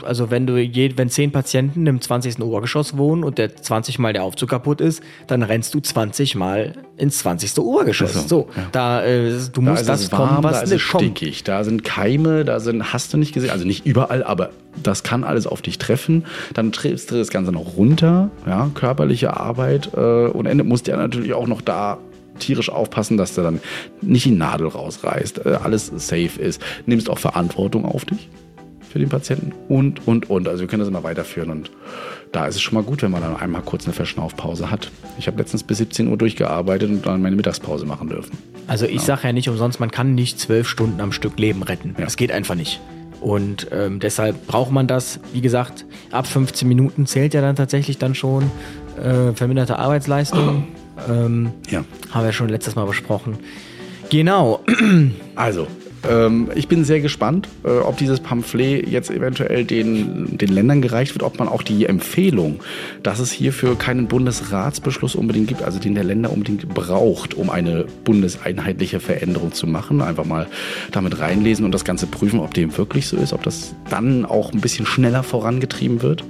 also wenn du je, wenn zehn Patienten im 20. Obergeschoss wohnen und der 20 Mal der Aufzug kaputt ist, dann rennst du 20 Mal ins 20. Obergeschoss. Also, so, da äh, du Da musst das warm, kommen, was da ist es kommt. stickig, da sind Keime, da sind, hast du nicht gesehen, also nicht überall, aber das kann alles auf dich treffen. Dann triffst du das Ganze noch runter, ja, körperliche Arbeit äh, und Ende musst du ja natürlich auch noch da tierisch aufpassen, dass du dann nicht die Nadel rausreißt, äh, alles safe ist, nimmst auch Verantwortung auf dich für den Patienten und, und, und. Also wir können das immer weiterführen und da ist es schon mal gut, wenn man dann einmal kurz eine Verschnaufpause hat. Ich habe letztens bis 17 Uhr durchgearbeitet und dann meine Mittagspause machen dürfen. Also ich sage ja nicht umsonst, man kann nicht zwölf Stunden am Stück Leben retten. Ja. Das geht einfach nicht. Und ähm, deshalb braucht man das, wie gesagt, ab 15 Minuten zählt ja dann tatsächlich dann schon äh, verminderte Arbeitsleistung. Ähm, Ja. haben wir schon letztes Mal besprochen. Genau. Also, ähm, ich bin sehr gespannt, äh, ob dieses Pamphlet jetzt eventuell den, den Ländern gereicht wird, ob man auch die Empfehlung, dass es hierfür keinen Bundesratsbeschluss unbedingt gibt, also den der Länder unbedingt braucht, um eine bundeseinheitliche Veränderung zu machen, einfach mal damit reinlesen und das Ganze prüfen, ob dem wirklich so ist, ob das dann auch ein bisschen schneller vorangetrieben wird.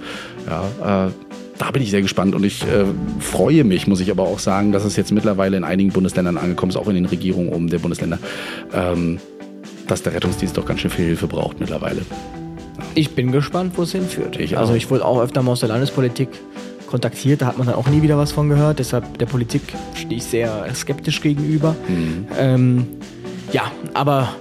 Ja, äh, da bin ich sehr gespannt und ich äh, freue mich, muss ich aber auch sagen, dass es jetzt mittlerweile in einigen Bundesländern angekommen ist, auch in den Regierungen um der Bundesländer, ähm, dass der Rettungsdienst doch ganz schön viel Hilfe braucht mittlerweile. Ich bin gespannt, wo es hinführt. Ich also ich wurde auch öfter mal aus der Landespolitik kontaktiert, da hat man dann auch nie wieder was von gehört. Deshalb der Politik stehe ich sehr skeptisch gegenüber. Mhm. Ähm, ja, aber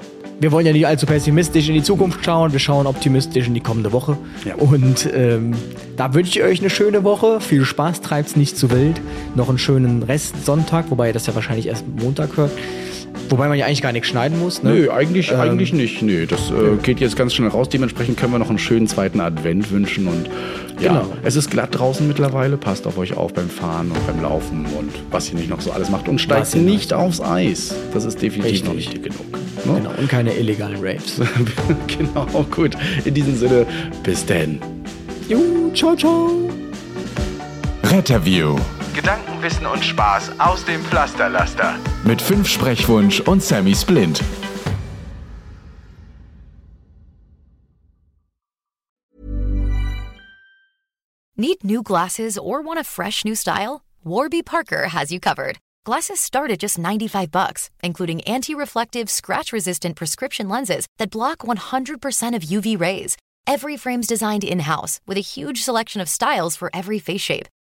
wir wollen ja nicht allzu pessimistisch in die Zukunft schauen. Wir schauen optimistisch in die kommende Woche. Ja. Und ähm, da wünsche ich euch eine schöne Woche. Viel Spaß, treibt's nicht zu wild. Noch einen schönen Rest Sonntag, wobei ihr das ja wahrscheinlich erst Montag hört. Wobei man ja eigentlich gar nichts schneiden muss. Ne? Nö, eigentlich, Ähm, eigentlich nicht. Nö, das äh, geht jetzt ganz schnell raus. Dementsprechend können wir noch einen schönen zweiten Advent wünschen. Und ja, Genau. es ist glatt draußen mittlerweile. Passt auf euch auf beim Fahren und beim Laufen und was ihr nicht noch so alles macht. Und steigt nicht noch- aufs Eis. Das ist definitiv noch Richtig. nicht genug. Ne? Genau, und keine illegalen Raves. genau, gut. In diesem Sinne, bis denn. jo, ciao, ciao. Retterview Gedanken, Wissen und Spaß aus dem Pflasterlaster. mit fünf Sprechwunsch und Sammy Splint. Need new glasses or want a fresh new style? Warby Parker has you covered. Glasses start at just 95 bucks, including anti-reflective, scratch-resistant prescription lenses that block 100% of UV rays. Every frame's designed in-house with a huge selection of styles for every face shape.